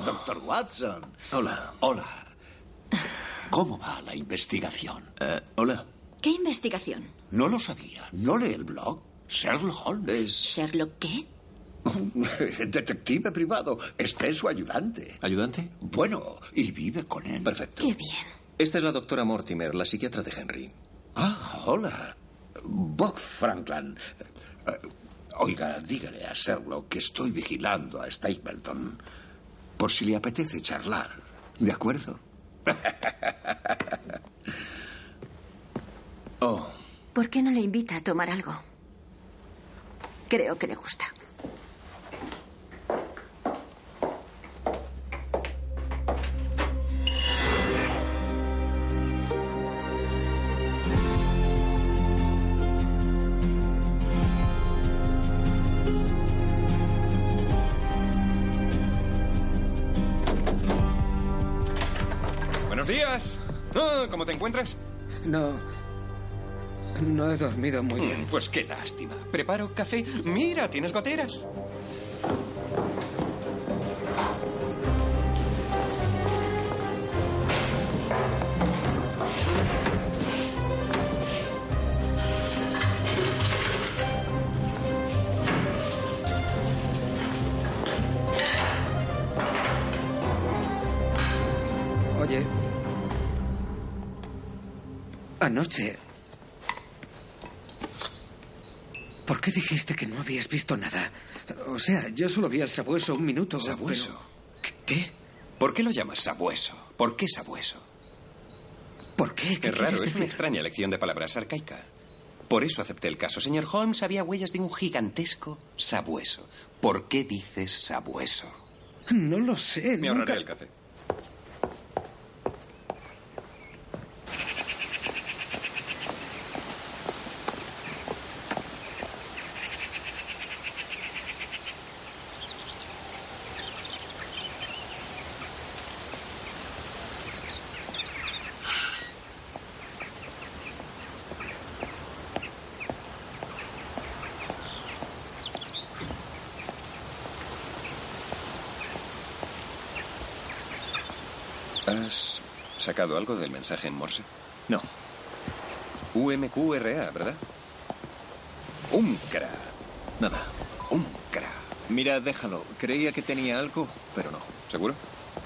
Doctor Watson. Hola. Hola. ¿Cómo va la investigación? Eh, hola. ¿Qué investigación? No lo sabía. ¿No lee el blog? Sherlock Holmes. ¿Sherlock qué? <laughs> Detective privado. Este es su ayudante. ¿Ayudante? Bueno, y vive con él. Perfecto. Qué bien. Esta es la doctora Mortimer, la psiquiatra de Henry. Ah, hola. Bob Franklin. Oiga, dígale a Sherlock que estoy vigilando a Stapleton. Por si le apetece charlar. ¿De acuerdo? <laughs> Oh, ¿Por qué no le invita a tomar algo? Creo que le gusta. ¿Cómo te encuentras? No. No he dormido muy bien. Mm, Pues qué lástima. ¿Preparo café? Mira, tienes goteras. ¿Por qué dijiste que no habías visto nada? O sea, yo solo vi al sabueso un minuto. ¿Sabueso? pero- ¿Qué? ¿Por qué lo llamas sabueso? ¿Por qué sabueso? ¿Por qué? ¿Qué Es raro, es una extraña elección de palabras arcaica. Por eso acepté el caso. Señor Holmes, había huellas de un gigantesco sabueso. ¿Por qué dices sabueso? No lo sé. Me nunca- ahorraré el café. ¿Has sacado algo del mensaje en Morse? No. UMQRA, ¿verdad? UMCRA. Nada. UMCRA. Mira, déjalo. Creía que tenía algo, pero no. ¿Seguro?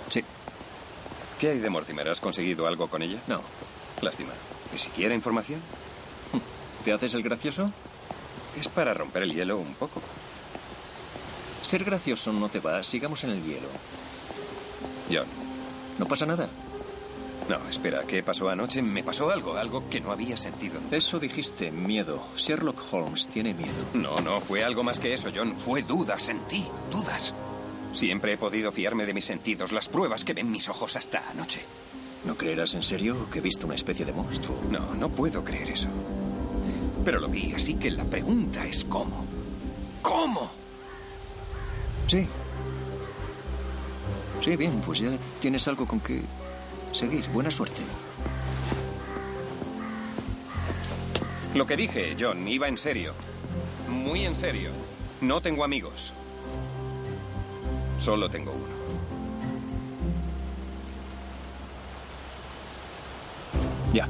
Sí. ¿Qué hay de Mortimer? ¿Has conseguido algo con ella? No. Lástima. ¿Ni siquiera información? ¿Te haces el gracioso? Es para romper el hielo un poco. Ser gracioso no te va. Sigamos en el hielo. John. ¿No pasa nada? No, espera. ¿Qué pasó anoche? Me pasó algo, algo que no había sentido. Eso dijiste, miedo. Sherlock Holmes tiene miedo. No, no, fue algo más que eso, John. Fue dudas en ti, dudas. Siempre he podido fiarme de mis sentidos, las pruebas que ven mis ojos hasta anoche. ¿No creerás en serio que he visto una especie de monstruo? No, no puedo creer eso. Pero lo vi, así que la pregunta es cómo. ¿Cómo? Sí. Sí, bien, pues ya tienes algo con que seguir. Buena suerte. Lo que dije, John, iba en serio. Muy en serio. No tengo amigos. Solo tengo uno. Ya.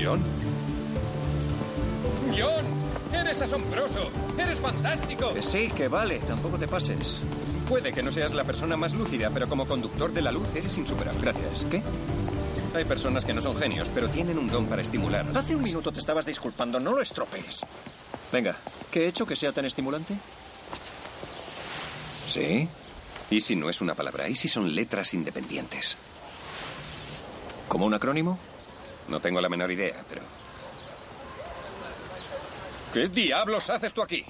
John. John, eres asombroso. Eres fantástico. Que sí, que vale. Tampoco te pases. Puede que no seas la persona más lúcida, pero como conductor de la luz eres insuperable. Gracias. ¿Qué? Hay personas que no son genios, pero tienen un don para estimular. Hace un minuto te estabas disculpando. No lo estropees. Venga, ¿qué he hecho que sea tan estimulante? ¿Sí? ¿Y si no es una palabra? ¿Y si son letras independientes? ¿Como un acrónimo? No tengo la menor idea, pero... ¿Qué diablos haces tú aquí?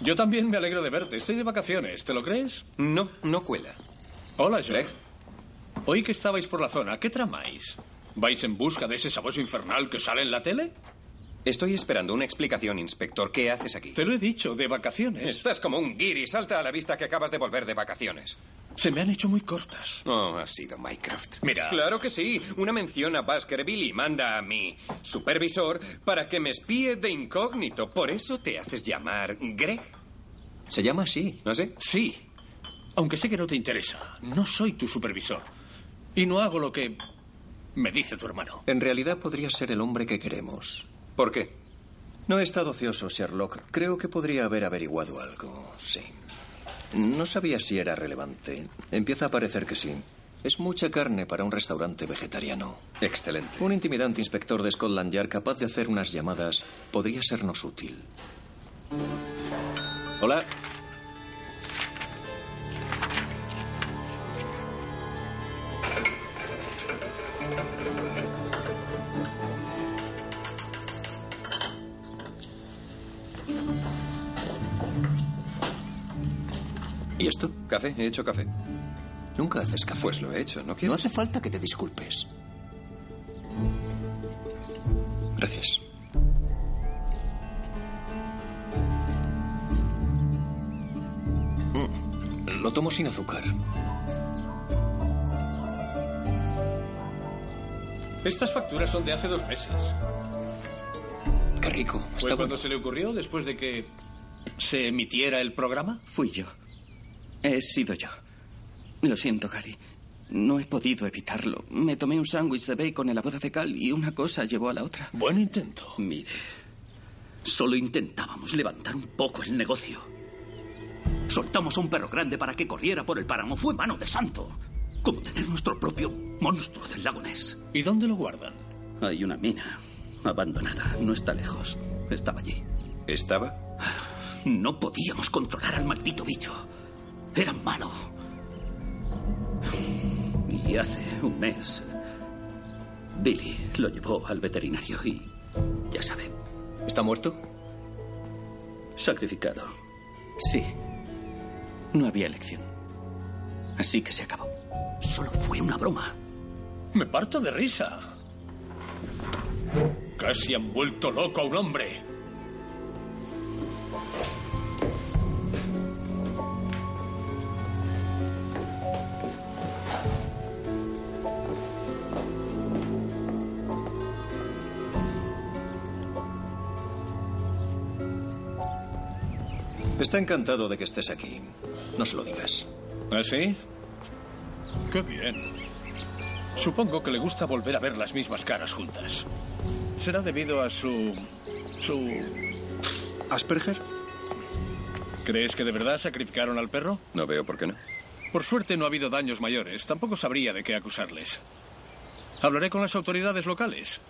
Yo también me alegro de verte. Estoy de vacaciones, ¿te lo crees? No, no cuela. Hola, Greg. Oí que estabais por la zona. ¿Qué tramáis? ¿Vais en busca de ese sabueso infernal que sale en la tele? Estoy esperando una explicación, inspector. ¿Qué haces aquí? Te lo he dicho, de vacaciones. Estás como un guiri. Salta a la vista que acabas de volver de vacaciones. Se me han hecho muy cortas. Oh, ha sido Mycroft. Mira. Claro que sí. Una mención a Baskerville y manda a mi supervisor para que me espíe de incógnito. Por eso te haces llamar Greg. Se llama así. ¿No sé? Sí. Aunque sé que no te interesa. No soy tu supervisor. Y no hago lo que me dice tu hermano. En realidad podría ser el hombre que queremos. ¿Por qué? No he estado ocioso, Sherlock. Creo que podría haber averiguado algo. Sí. No sabía si era relevante. Empieza a parecer que sí. Es mucha carne para un restaurante vegetariano. Excelente. Un intimidante inspector de Scotland Yard capaz de hacer unas llamadas podría sernos útil. Hola. ¿Y esto? Café, he hecho café. Nunca haces café. Pues lo he hecho, ¿no No quieres? hace falta que te disculpes. Gracias. Mm, Lo tomo sin azúcar. Estas facturas son de hace dos meses. Qué rico. ¿Fue Está cuando bueno. se le ocurrió después de que se emitiera el programa? Fui yo. He sido yo. Lo siento, Gary. No he podido evitarlo. Me tomé un sándwich de bacon en la boda fecal y una cosa llevó a la otra. Buen intento. Mire, solo intentábamos levantar un poco el negocio. Soltamos a un perro grande para que corriera por el páramo. Fue mano de santo. Como tener nuestro propio monstruo del lago Ness. ¿Y dónde lo guardan? Hay una mina Abandonada. No está lejos. Estaba allí. ¿Estaba? No podíamos controlar al maldito bicho. Era malo. Y hace un mes, Billy lo llevó al veterinario y ya sabe. ¿Está muerto? Sacrificado. Sí. No había elección. Así que se acabó. Solo fue una broma. Me parto de risa. Casi han vuelto loco a un hombre. Está encantado de que estés aquí. No se lo digas. ¿Ah, sí? Qué bien. Supongo que le gusta volver a ver las mismas caras juntas. ¿Será debido a su... su... ¿Asperger? ¿Crees que de verdad sacrificaron al perro? No veo por qué no. Por suerte no ha habido daños mayores. Tampoco sabría de qué acusarles. Hablaré con las autoridades locales.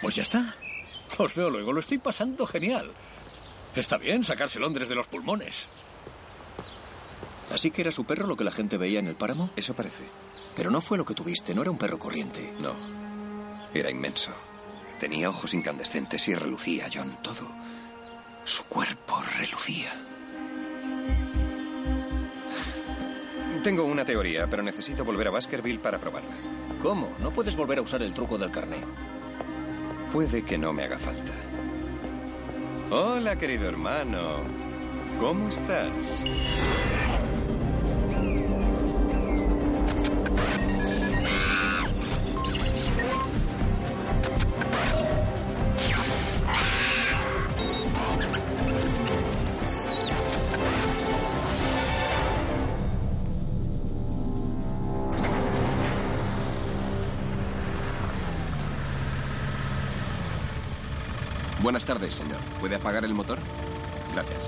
Pues ya está. Os veo luego. Lo estoy pasando genial. Está bien sacarse Londres de los pulmones. ¿Así que era su perro lo que la gente veía en el páramo? Eso parece. Pero no fue lo que tuviste, no era un perro corriente. No. Era inmenso. Tenía ojos incandescentes y relucía, John. Todo. Su cuerpo relucía. Tengo una teoría, pero necesito volver a Baskerville para probarla. ¿Cómo? No puedes volver a usar el truco del carné. Puede que no me haga falta. Hola, querido hermano. ¿Cómo estás? Buenas tardes, señor. ¿Puede apagar el motor? Gracias.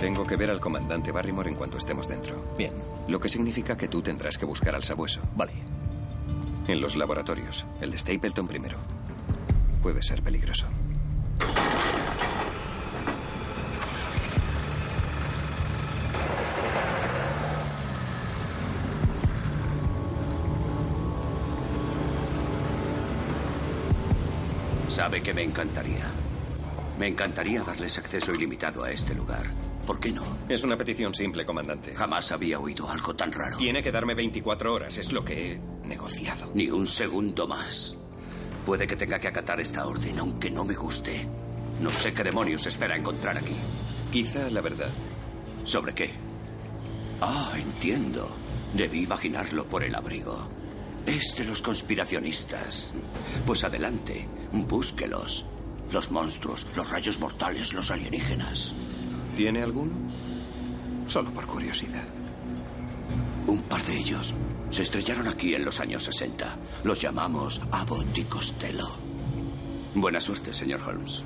Tengo que ver al comandante Barrymore en cuanto estemos dentro. Bien. Lo que significa que tú tendrás que buscar al sabueso. Vale. En los laboratorios. El de Stapleton primero. Puede ser peligroso. Sabe que me encantaría. Me encantaría darles acceso ilimitado a este lugar. ¿Por qué no? Es una petición simple, comandante. Jamás había oído algo tan raro. Tiene que darme 24 horas, es lo que he negociado. Ni un segundo más. Puede que tenga que acatar esta orden, aunque no me guste. No sé qué demonios espera encontrar aquí. Quizá la verdad. ¿Sobre qué? Ah, entiendo. Debí imaginarlo por el abrigo. Es de los conspiracionistas. Pues adelante, búsquelos. Los monstruos, los rayos mortales, los alienígenas. ¿Tiene alguno? Solo por curiosidad. Un par de ellos se estrellaron aquí en los años 60. Los llamamos Abbott y Costello. Buena suerte, señor Holmes.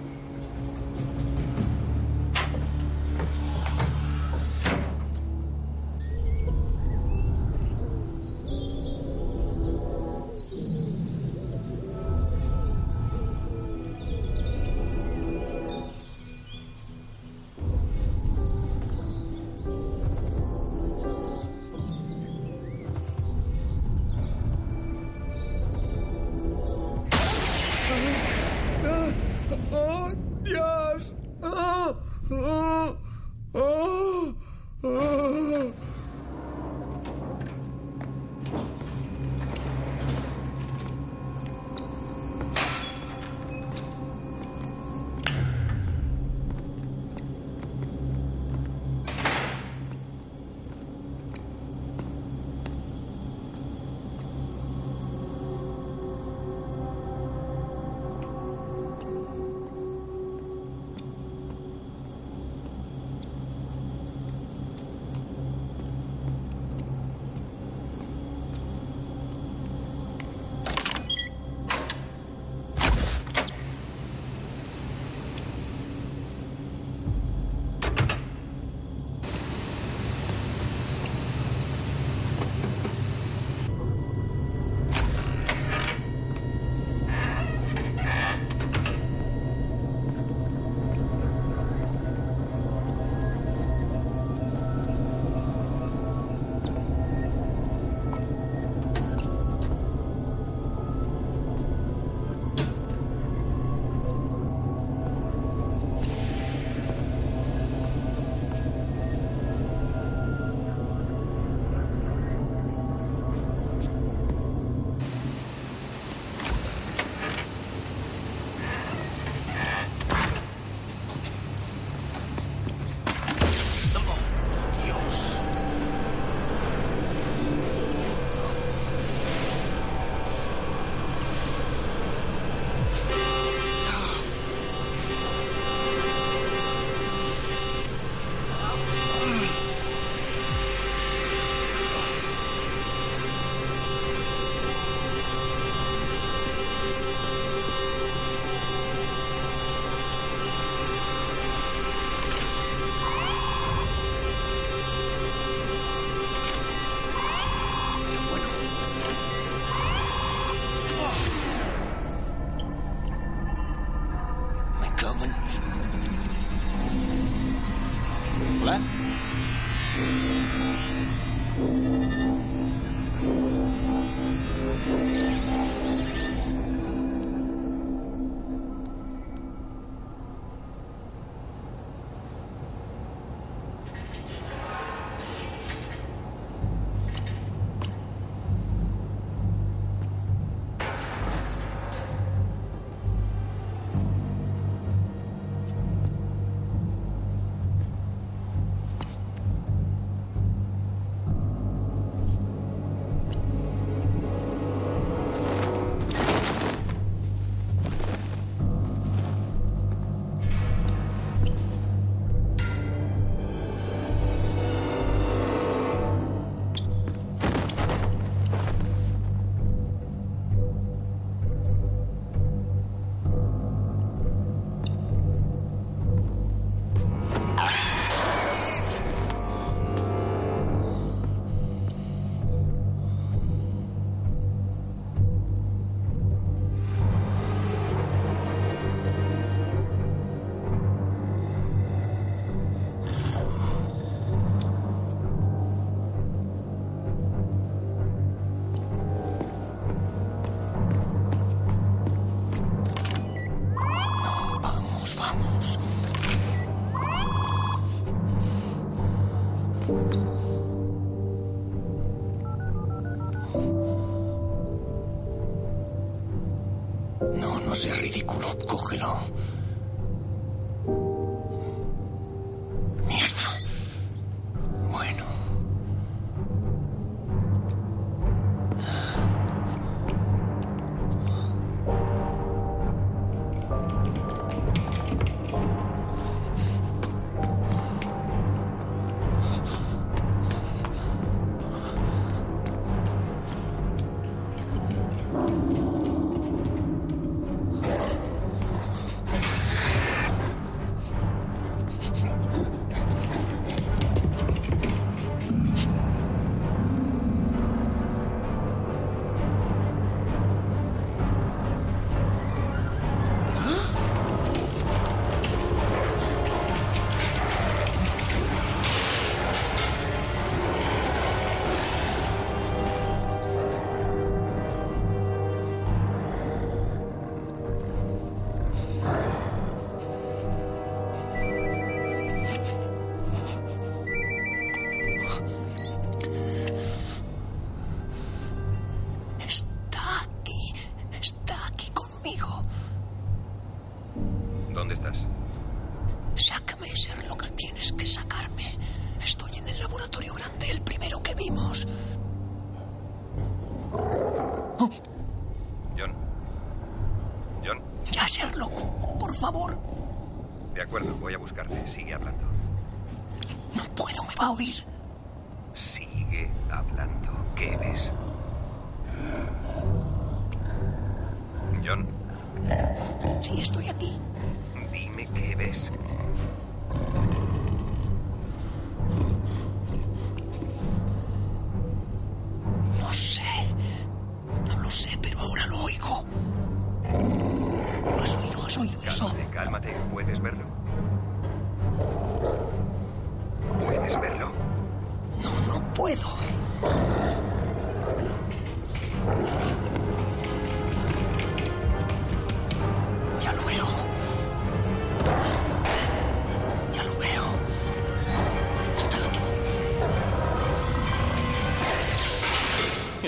Sigue hablando. No puedo, me va a oír.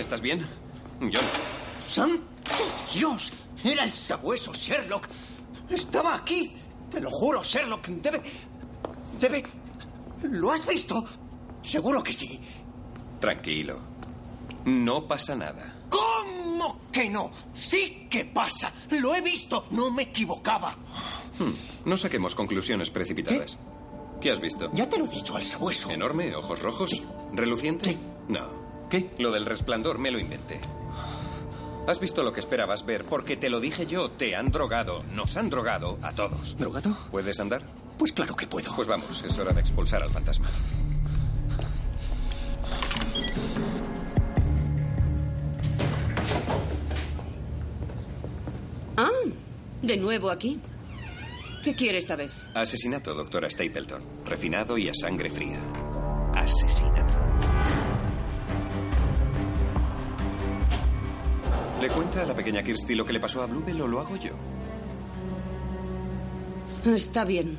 ¿Estás bien? John, ¡Santo Dios! Era el sabueso, Sherlock. Estaba aquí. Te lo juro, Sherlock. Debe. Debe. ¿Lo has visto? Seguro que sí. tranquilo. No pasa nada. ¿Cómo que no? Sí que pasa. Lo he visto. No me equivocaba. Hmm, No saquemos conclusiones precipitadas. ¿Qué has visto? Ya te lo he dicho al sabueso. ¿Enorme? ¿Ojos rojos? ¿Reluciente? No. ¿Qué? Lo del resplandor me lo inventé. Has visto lo que esperabas ver porque te lo dije yo. Te han drogado. Nos han drogado a todos. ¿Drogado? ¿Puedes andar? Pues claro que puedo. Pues vamos, es hora de expulsar al fantasma. Ah, de nuevo aquí. ¿Qué quiere esta vez? Asesinato, doctora Stapleton. Refinado y a sangre fría. Asesinato. ¿Le cuenta a la pequeña Kirsty lo que le pasó a Bluebell o lo hago yo? Está bien.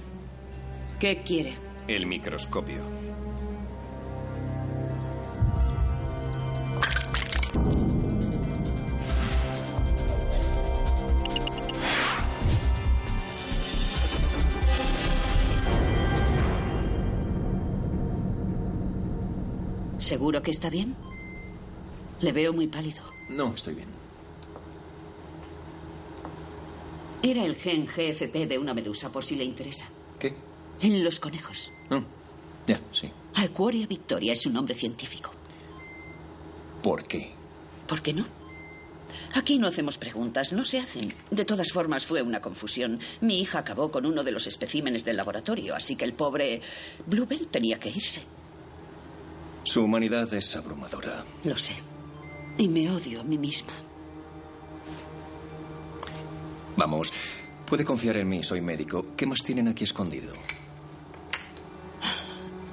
¿Qué quiere? El microscopio. ¿Seguro que está bien? Le veo muy pálido. No, estoy bien. Era el gen GFP de una medusa, por si le interesa. ¿Qué? En los conejos. Ya, sí. Alquaria victoria es su nombre científico. ¿Por qué? ¿Por qué no? Aquí no hacemos preguntas, no se hacen. De todas formas, fue una confusión. Mi hija acabó con uno de los especímenes del laboratorio, así que el pobre Bluebell tenía que irse. Su humanidad es abrumadora. Lo sé. Y me odio a mí misma. Vamos, puede confiar en mí, soy médico. ¿Qué más tienen aquí escondido?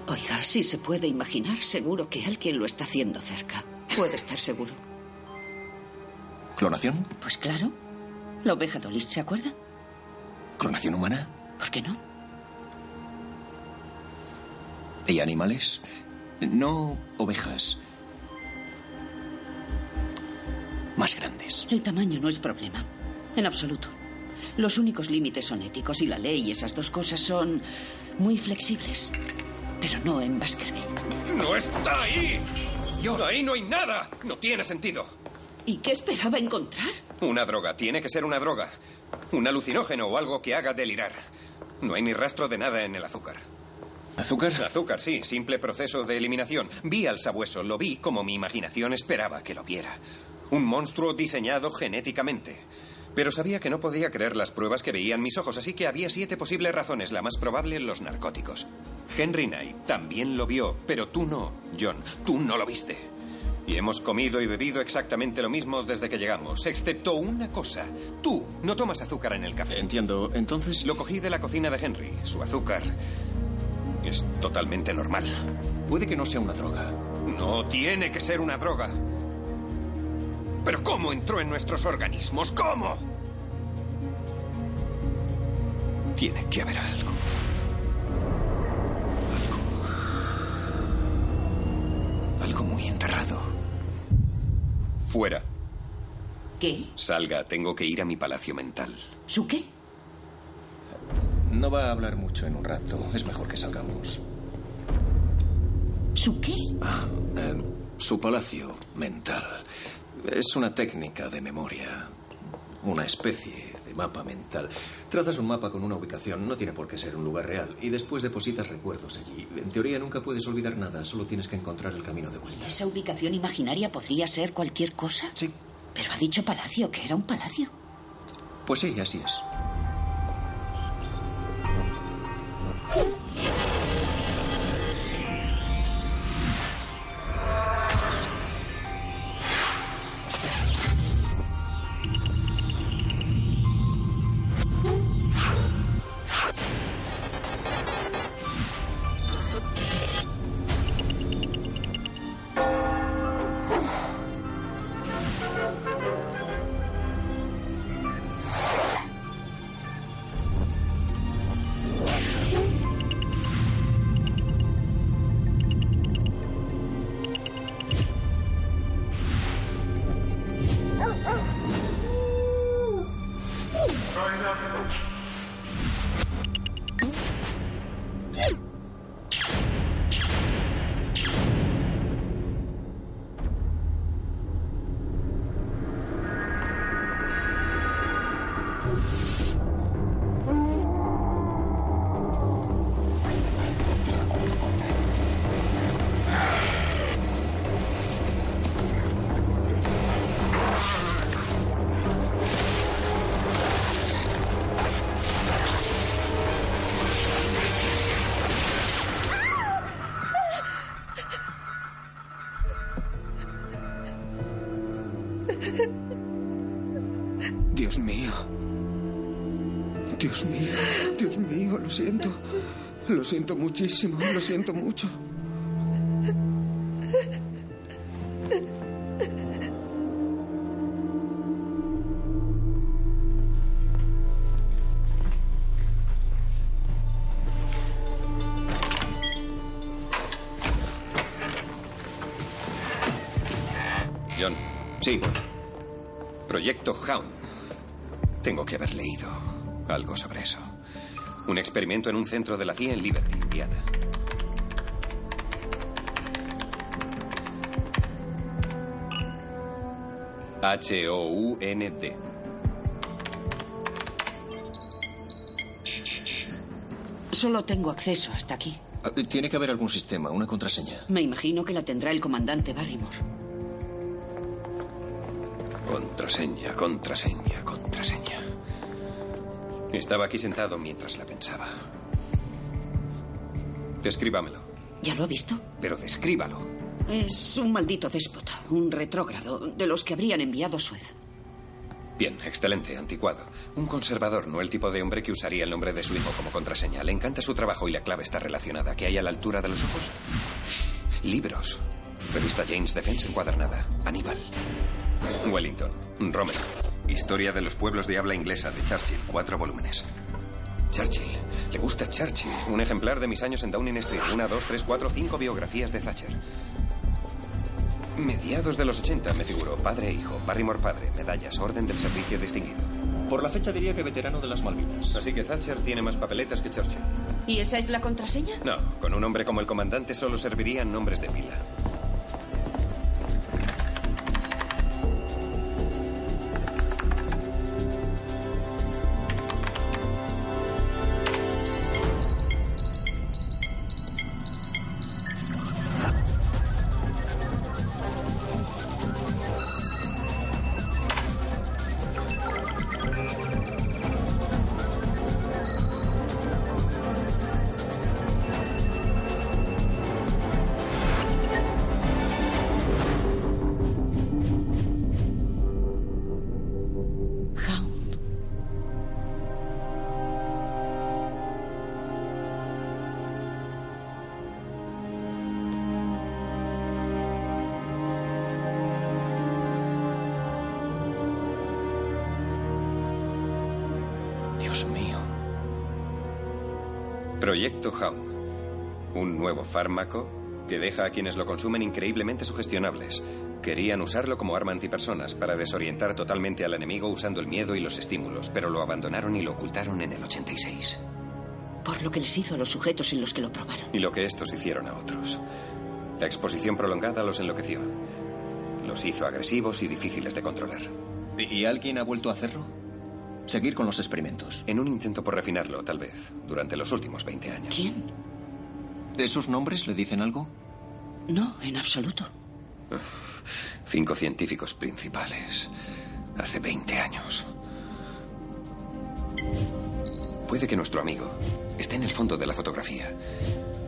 Oiga, si se puede imaginar, seguro que alguien lo está haciendo cerca. Puede estar seguro. ¿Clonación? Pues claro. La oveja Dolly, ¿se acuerda? ¿Clonación humana? ¿Por qué no? ¿Y animales? No ovejas. Más grandes. El tamaño no es problema. En absoluto. Los únicos límites son éticos y la ley y esas dos cosas son muy flexibles. Pero no en Baskerville. ¡No está ahí! Ahí no hay nada. No tiene sentido. ¿Y qué esperaba encontrar? Una droga. Tiene que ser una droga. Un alucinógeno o algo que haga delirar. No hay ni rastro de nada en el azúcar. ¿Azúcar? Azúcar, sí. Simple proceso de eliminación. Vi al sabueso. Lo vi como mi imaginación esperaba que lo viera. Un monstruo diseñado genéticamente. Pero sabía que no podía creer las pruebas que veían mis ojos, así que había siete posibles razones. La más probable, los narcóticos. Henry Knight también lo vio, pero tú no, John. Tú no lo viste. Y hemos comido y bebido exactamente lo mismo desde que llegamos, excepto una cosa. Tú no tomas azúcar en el café. Entiendo. Entonces... Lo cogí de la cocina de Henry. Su azúcar es totalmente normal. Puede que no sea una droga. No tiene que ser una droga. Pero ¿cómo entró en nuestros organismos? ¿Cómo? Tiene que haber algo. Algo. Algo muy enterrado. Fuera. ¿Qué? Salga, tengo que ir a mi palacio mental. ¿Su qué? No va a hablar mucho en un rato. Es mejor que salgamos. ¿Su qué? Ah, eh, su palacio mental. Es una técnica de memoria. Una especie de mapa mental. Trazas un mapa con una ubicación, no tiene por qué ser un lugar real, y después depositas recuerdos allí. En teoría nunca puedes olvidar nada, solo tienes que encontrar el camino de vuelta. ¿Esa ubicación imaginaria podría ser cualquier cosa? Sí. Pero ha dicho palacio, que era un palacio. Pues sí, así es. Dios mío, Dios mío, lo siento. Lo siento muchísimo, lo siento mucho. En un centro de la CIA en Liberty, Indiana. H-O-U-N-D. Solo tengo acceso hasta aquí. Ah, Tiene que haber algún sistema, una contraseña. Me imagino que la tendrá el comandante Barrymore. Contraseña, contraseña, contraseña. Estaba aquí sentado mientras la pensaba. Descríbamelo, ¿Ya lo ha visto? pero descríbalo. Es un maldito déspota, un retrógrado, de los que habrían enviado a Suez. Bien, excelente, anticuado. Un conservador, no el tipo de hombre que usaría el nombre de su hijo como contraseña. Le encanta su trabajo y la clave está relacionada. ¿Qué hay a la altura de los ojos? Libros. Revista James Defense encuadernada. Aníbal. Wellington. Rommel. Historia de los pueblos de habla inglesa de Churchill. Cuatro volúmenes. Churchill. Le gusta Churchill. Un ejemplar de mis años en Downing Street. Una, dos, tres, cuatro, cinco biografías de Thatcher. Mediados de los 80, me figuro. Padre e hijo. Barrymore padre. Medallas. Orden del servicio distinguido. Por la fecha diría que veterano de las Malvinas. Así que Thatcher tiene más papeletas que Churchill. ¿Y esa es la contraseña? No, con un hombre como el comandante solo servirían nombres de pila. Proyecto Hound. Un nuevo fármaco que deja a quienes lo consumen increíblemente sugestionables. Querían usarlo como arma antipersonas para desorientar totalmente al enemigo usando el miedo y los estímulos, pero lo abandonaron y lo ocultaron en el 86. Por lo que les hizo a los sujetos en los que lo probaron. Y lo que estos hicieron a otros. La exposición prolongada los enloqueció. Los hizo agresivos y difíciles de controlar. ¿Y alguien ha vuelto a hacerlo? Seguir con los experimentos. En un intento por refinarlo, tal vez, durante los últimos 20 años. ¿Quién? ¿Esos nombres le dicen algo? No, en absoluto. Cinco científicos principales. Hace 20 años. Puede que nuestro amigo esté en el fondo de la fotografía.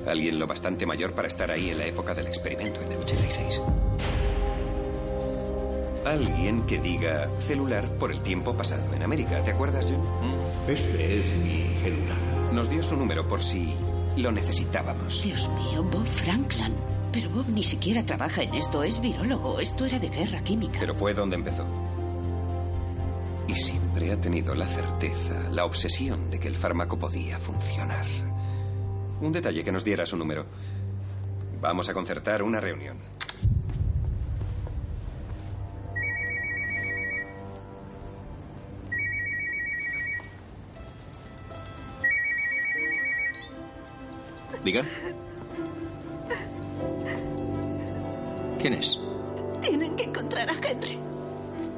Alguien lo bastante mayor para estar ahí en la época del experimento, en el 86. Alguien que diga celular por el tiempo pasado en América. ¿Te acuerdas, John? Este es mi celular. Nos dio su número por si lo necesitábamos. Dios mío, Bob Franklin. Pero Bob ni siquiera trabaja en esto, es virólogo. Esto era de guerra química. Pero fue donde empezó. Y siempre ha tenido la certeza, la obsesión de que el fármaco podía funcionar. Un detalle que nos diera su número. Vamos a concertar una reunión. Diga. ¿Quién es? Tienen que encontrar a Henry.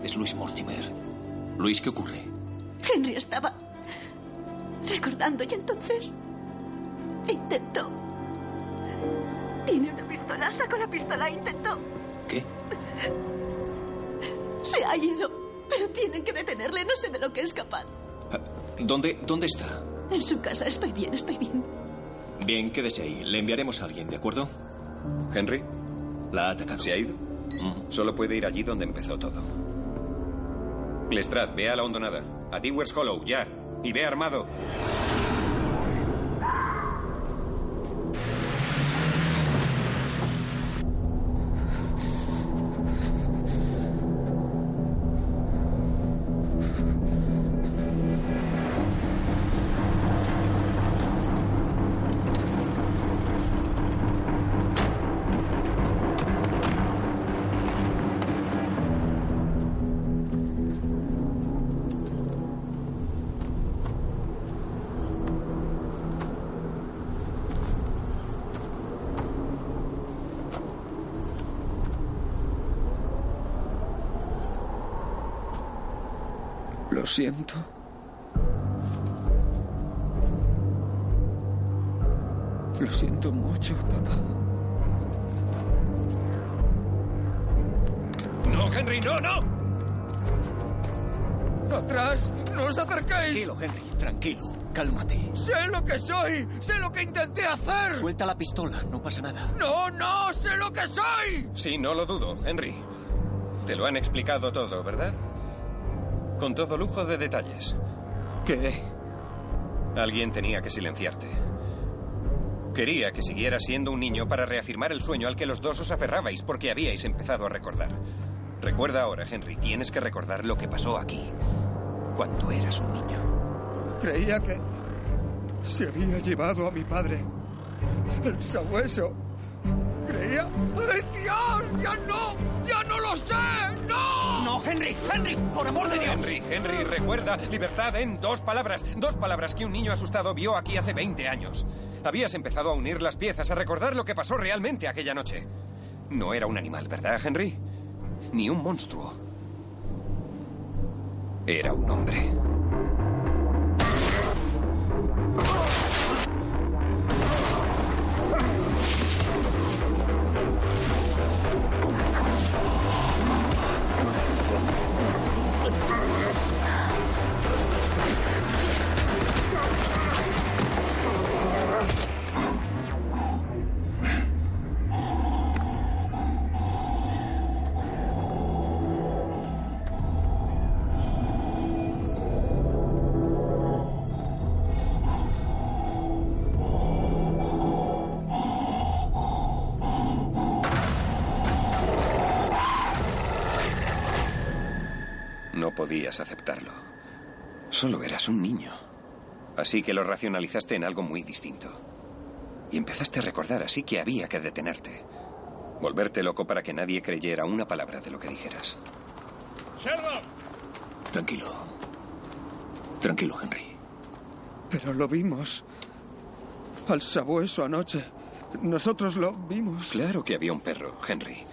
Es Luis Mortimer. Luis, ¿qué ocurre? Henry estaba recordando y entonces intentó. Tiene una pistola, sacó la pistola e intentó. ¿Qué? Se ha ido, pero tienen que detenerle, no sé de lo que es capaz. ¿Dónde, ¿Dónde está? En su casa, estoy bien, estoy bien. Bien, quédese ahí. Le enviaremos a alguien, ¿de acuerdo? ¿Henry? La ha atacado. ¿Se ha ido? Solo puede ir allí donde empezó todo. Lestrade, ve a la hondonada. A Dewars Hollow, ya. Y ve armado. Lo siento. Lo siento mucho, papá. ¡No, Henry, no, no! ¡Atrás! ¡No os acerquéis! Tranquilo, Henry, tranquilo. Cálmate. ¡Sé lo que soy! ¡Sé lo que intenté hacer! Suelta la pistola, no pasa nada. ¡No, no! ¡Sé lo que soy! Sí, no lo dudo, Henry. Te lo han explicado todo, ¿verdad? Con todo lujo de detalles. ¿Qué? Alguien tenía que silenciarte. Quería que siguieras siendo un niño para reafirmar el sueño al que los dos os aferrabais porque habíais empezado a recordar. Recuerda ahora, Henry, tienes que recordar lo que pasó aquí, cuando eras un niño. Creía que se había llevado a mi padre. El sabueso. ¡Ay, Dios! ¡Ya no! ¡Ya no lo sé! ¡No! No, Henry, Henry, por amor de Dios. Henry, Henry, recuerda, libertad en dos palabras. Dos palabras que un niño asustado vio aquí hace 20 años. Habías empezado a unir las piezas, a recordar lo que pasó realmente aquella noche. No era un animal, ¿verdad, Henry? Ni un monstruo. Era un hombre. Podías aceptarlo. Solo eras un niño. Así que lo racionalizaste en algo muy distinto. Y empezaste a recordar, así que había que detenerte. Volverte loco para que nadie creyera una palabra de lo que dijeras. ¡Sherlock! Tranquilo. Tranquilo, Henry. Pero lo vimos. Al sabueso anoche. Nosotros lo vimos. Claro que había un perro, Henry.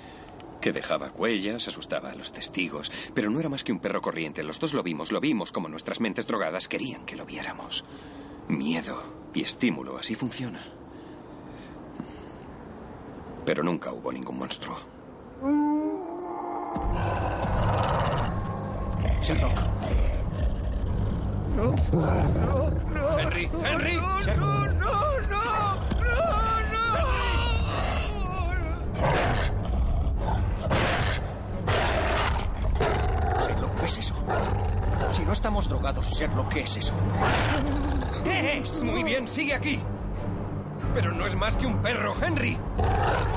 Que dejaba huellas, asustaba a los testigos. Pero no era más que un perro corriente. Los dos lo vimos, lo vimos como nuestras mentes drogadas querían que lo viéramos. Miedo y estímulo, así funciona. Pero nunca hubo ningún monstruo. Sherlock. No, no, no. Henry, Henry. No, no estamos drogados, Sherlock, ¿qué es eso? ¿Qué es? Muy bien, sigue aquí. Pero no es más que un perro, Henry.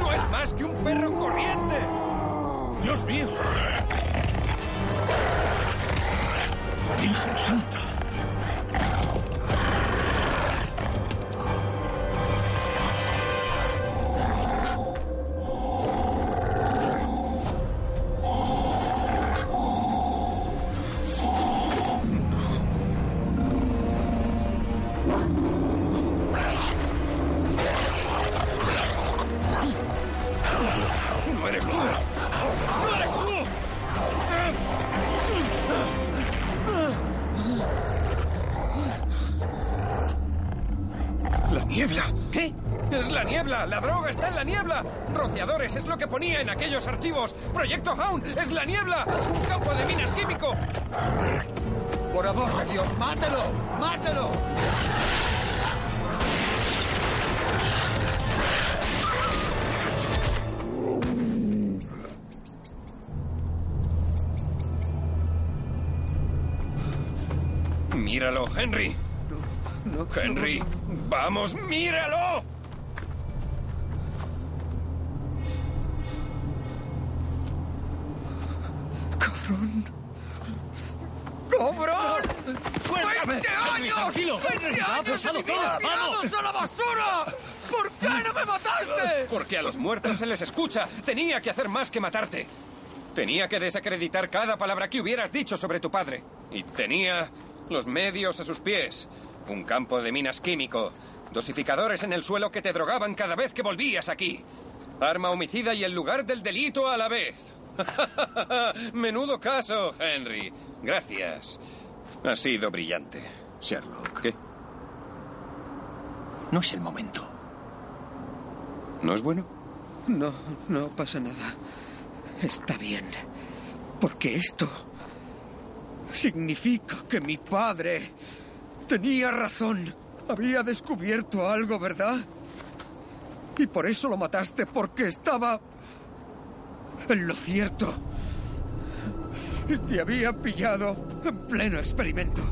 No es más que un perro corriente. ¡Dios mío! ¡Virgen Santa! Aquellos archivos. Proyecto Hound es la niebla. Un campo de minas químico. Por amor de Dios, mátelo, mátelo. Míralo, Henry. Henry, vamos, míralo. Los muertos se les escucha. Tenía que hacer más que matarte. Tenía que desacreditar cada palabra que hubieras dicho sobre tu padre. Y tenía los medios a sus pies. Un campo de minas químico. Dosificadores en el suelo que te drogaban cada vez que volvías aquí. Arma homicida y el lugar del delito a la vez. <laughs> Menudo caso, Henry. Gracias. Ha sido brillante. Sherlock. ¿Qué? No es el momento. ¿No es bueno? No, no pasa nada. Está bien. Porque esto significa que mi padre tenía razón. Había descubierto algo, ¿verdad? Y por eso lo mataste, porque estaba en lo cierto. Te había pillado en pleno experimento.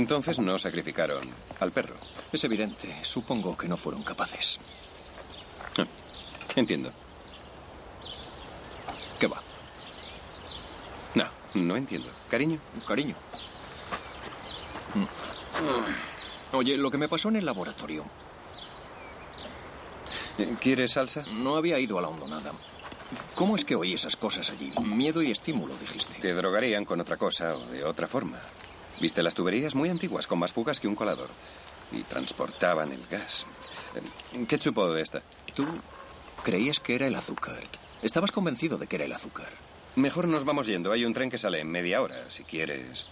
Entonces no sacrificaron al perro. Es evidente. Supongo que no fueron capaces. Ah, Entiendo. ¿Qué va? No, no entiendo. Cariño. Cariño. Mm. Oye, lo que me pasó en el laboratorio. ¿Quieres salsa? No había ido a la hondonada. ¿Cómo es que oí esas cosas allí? Miedo y estímulo, dijiste. Te drogarían con otra cosa o de otra forma. Viste las tuberías muy antiguas, con más fugas que un colador. Y transportaban el gas. Eh, ¿Qué chupo de esta? Tú creías que era el azúcar. Estabas convencido de que era el azúcar. Mejor nos vamos yendo. Hay un tren que sale en media hora, si quieres.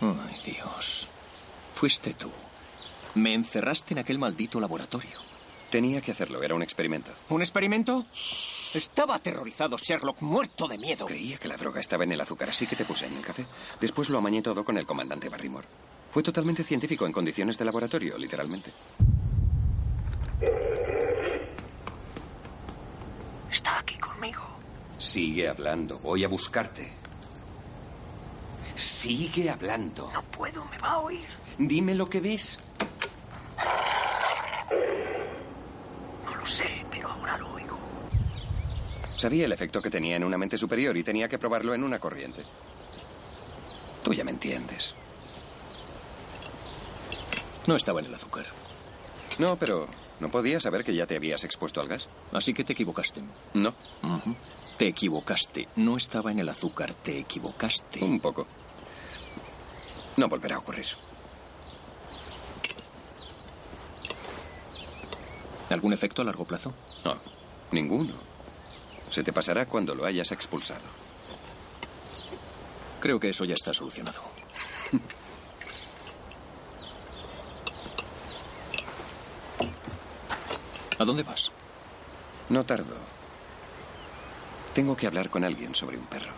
Ay, Dios. Fuiste tú. Me encerraste en aquel maldito laboratorio. Tenía que hacerlo, era un experimento. ¿Un experimento? Estaba aterrorizado, Sherlock, muerto de miedo. Creía que la droga estaba en el azúcar, así que te puse en el café. Después lo amañé todo con el comandante Barrymore. Fue totalmente científico en condiciones de laboratorio, literalmente. Está aquí conmigo. Sigue hablando, voy a buscarte. Sigue hablando. No puedo, me va a oír. Dime lo que ves. No lo sé, pero ahora lo oigo. Sabía el efecto que tenía en una mente superior y tenía que probarlo en una corriente. Tú ya me entiendes. No estaba en el azúcar. No, pero no podía saber que ya te habías expuesto al gas. Así que te equivocaste. No. Te equivocaste. No estaba en el azúcar, te equivocaste. Un poco. No volverá a ocurrir. ¿Algún efecto a largo plazo? No, ninguno. Se te pasará cuando lo hayas expulsado. Creo que eso ya está solucionado. <laughs> ¿A dónde vas? No tardo. Tengo que hablar con alguien sobre un perro.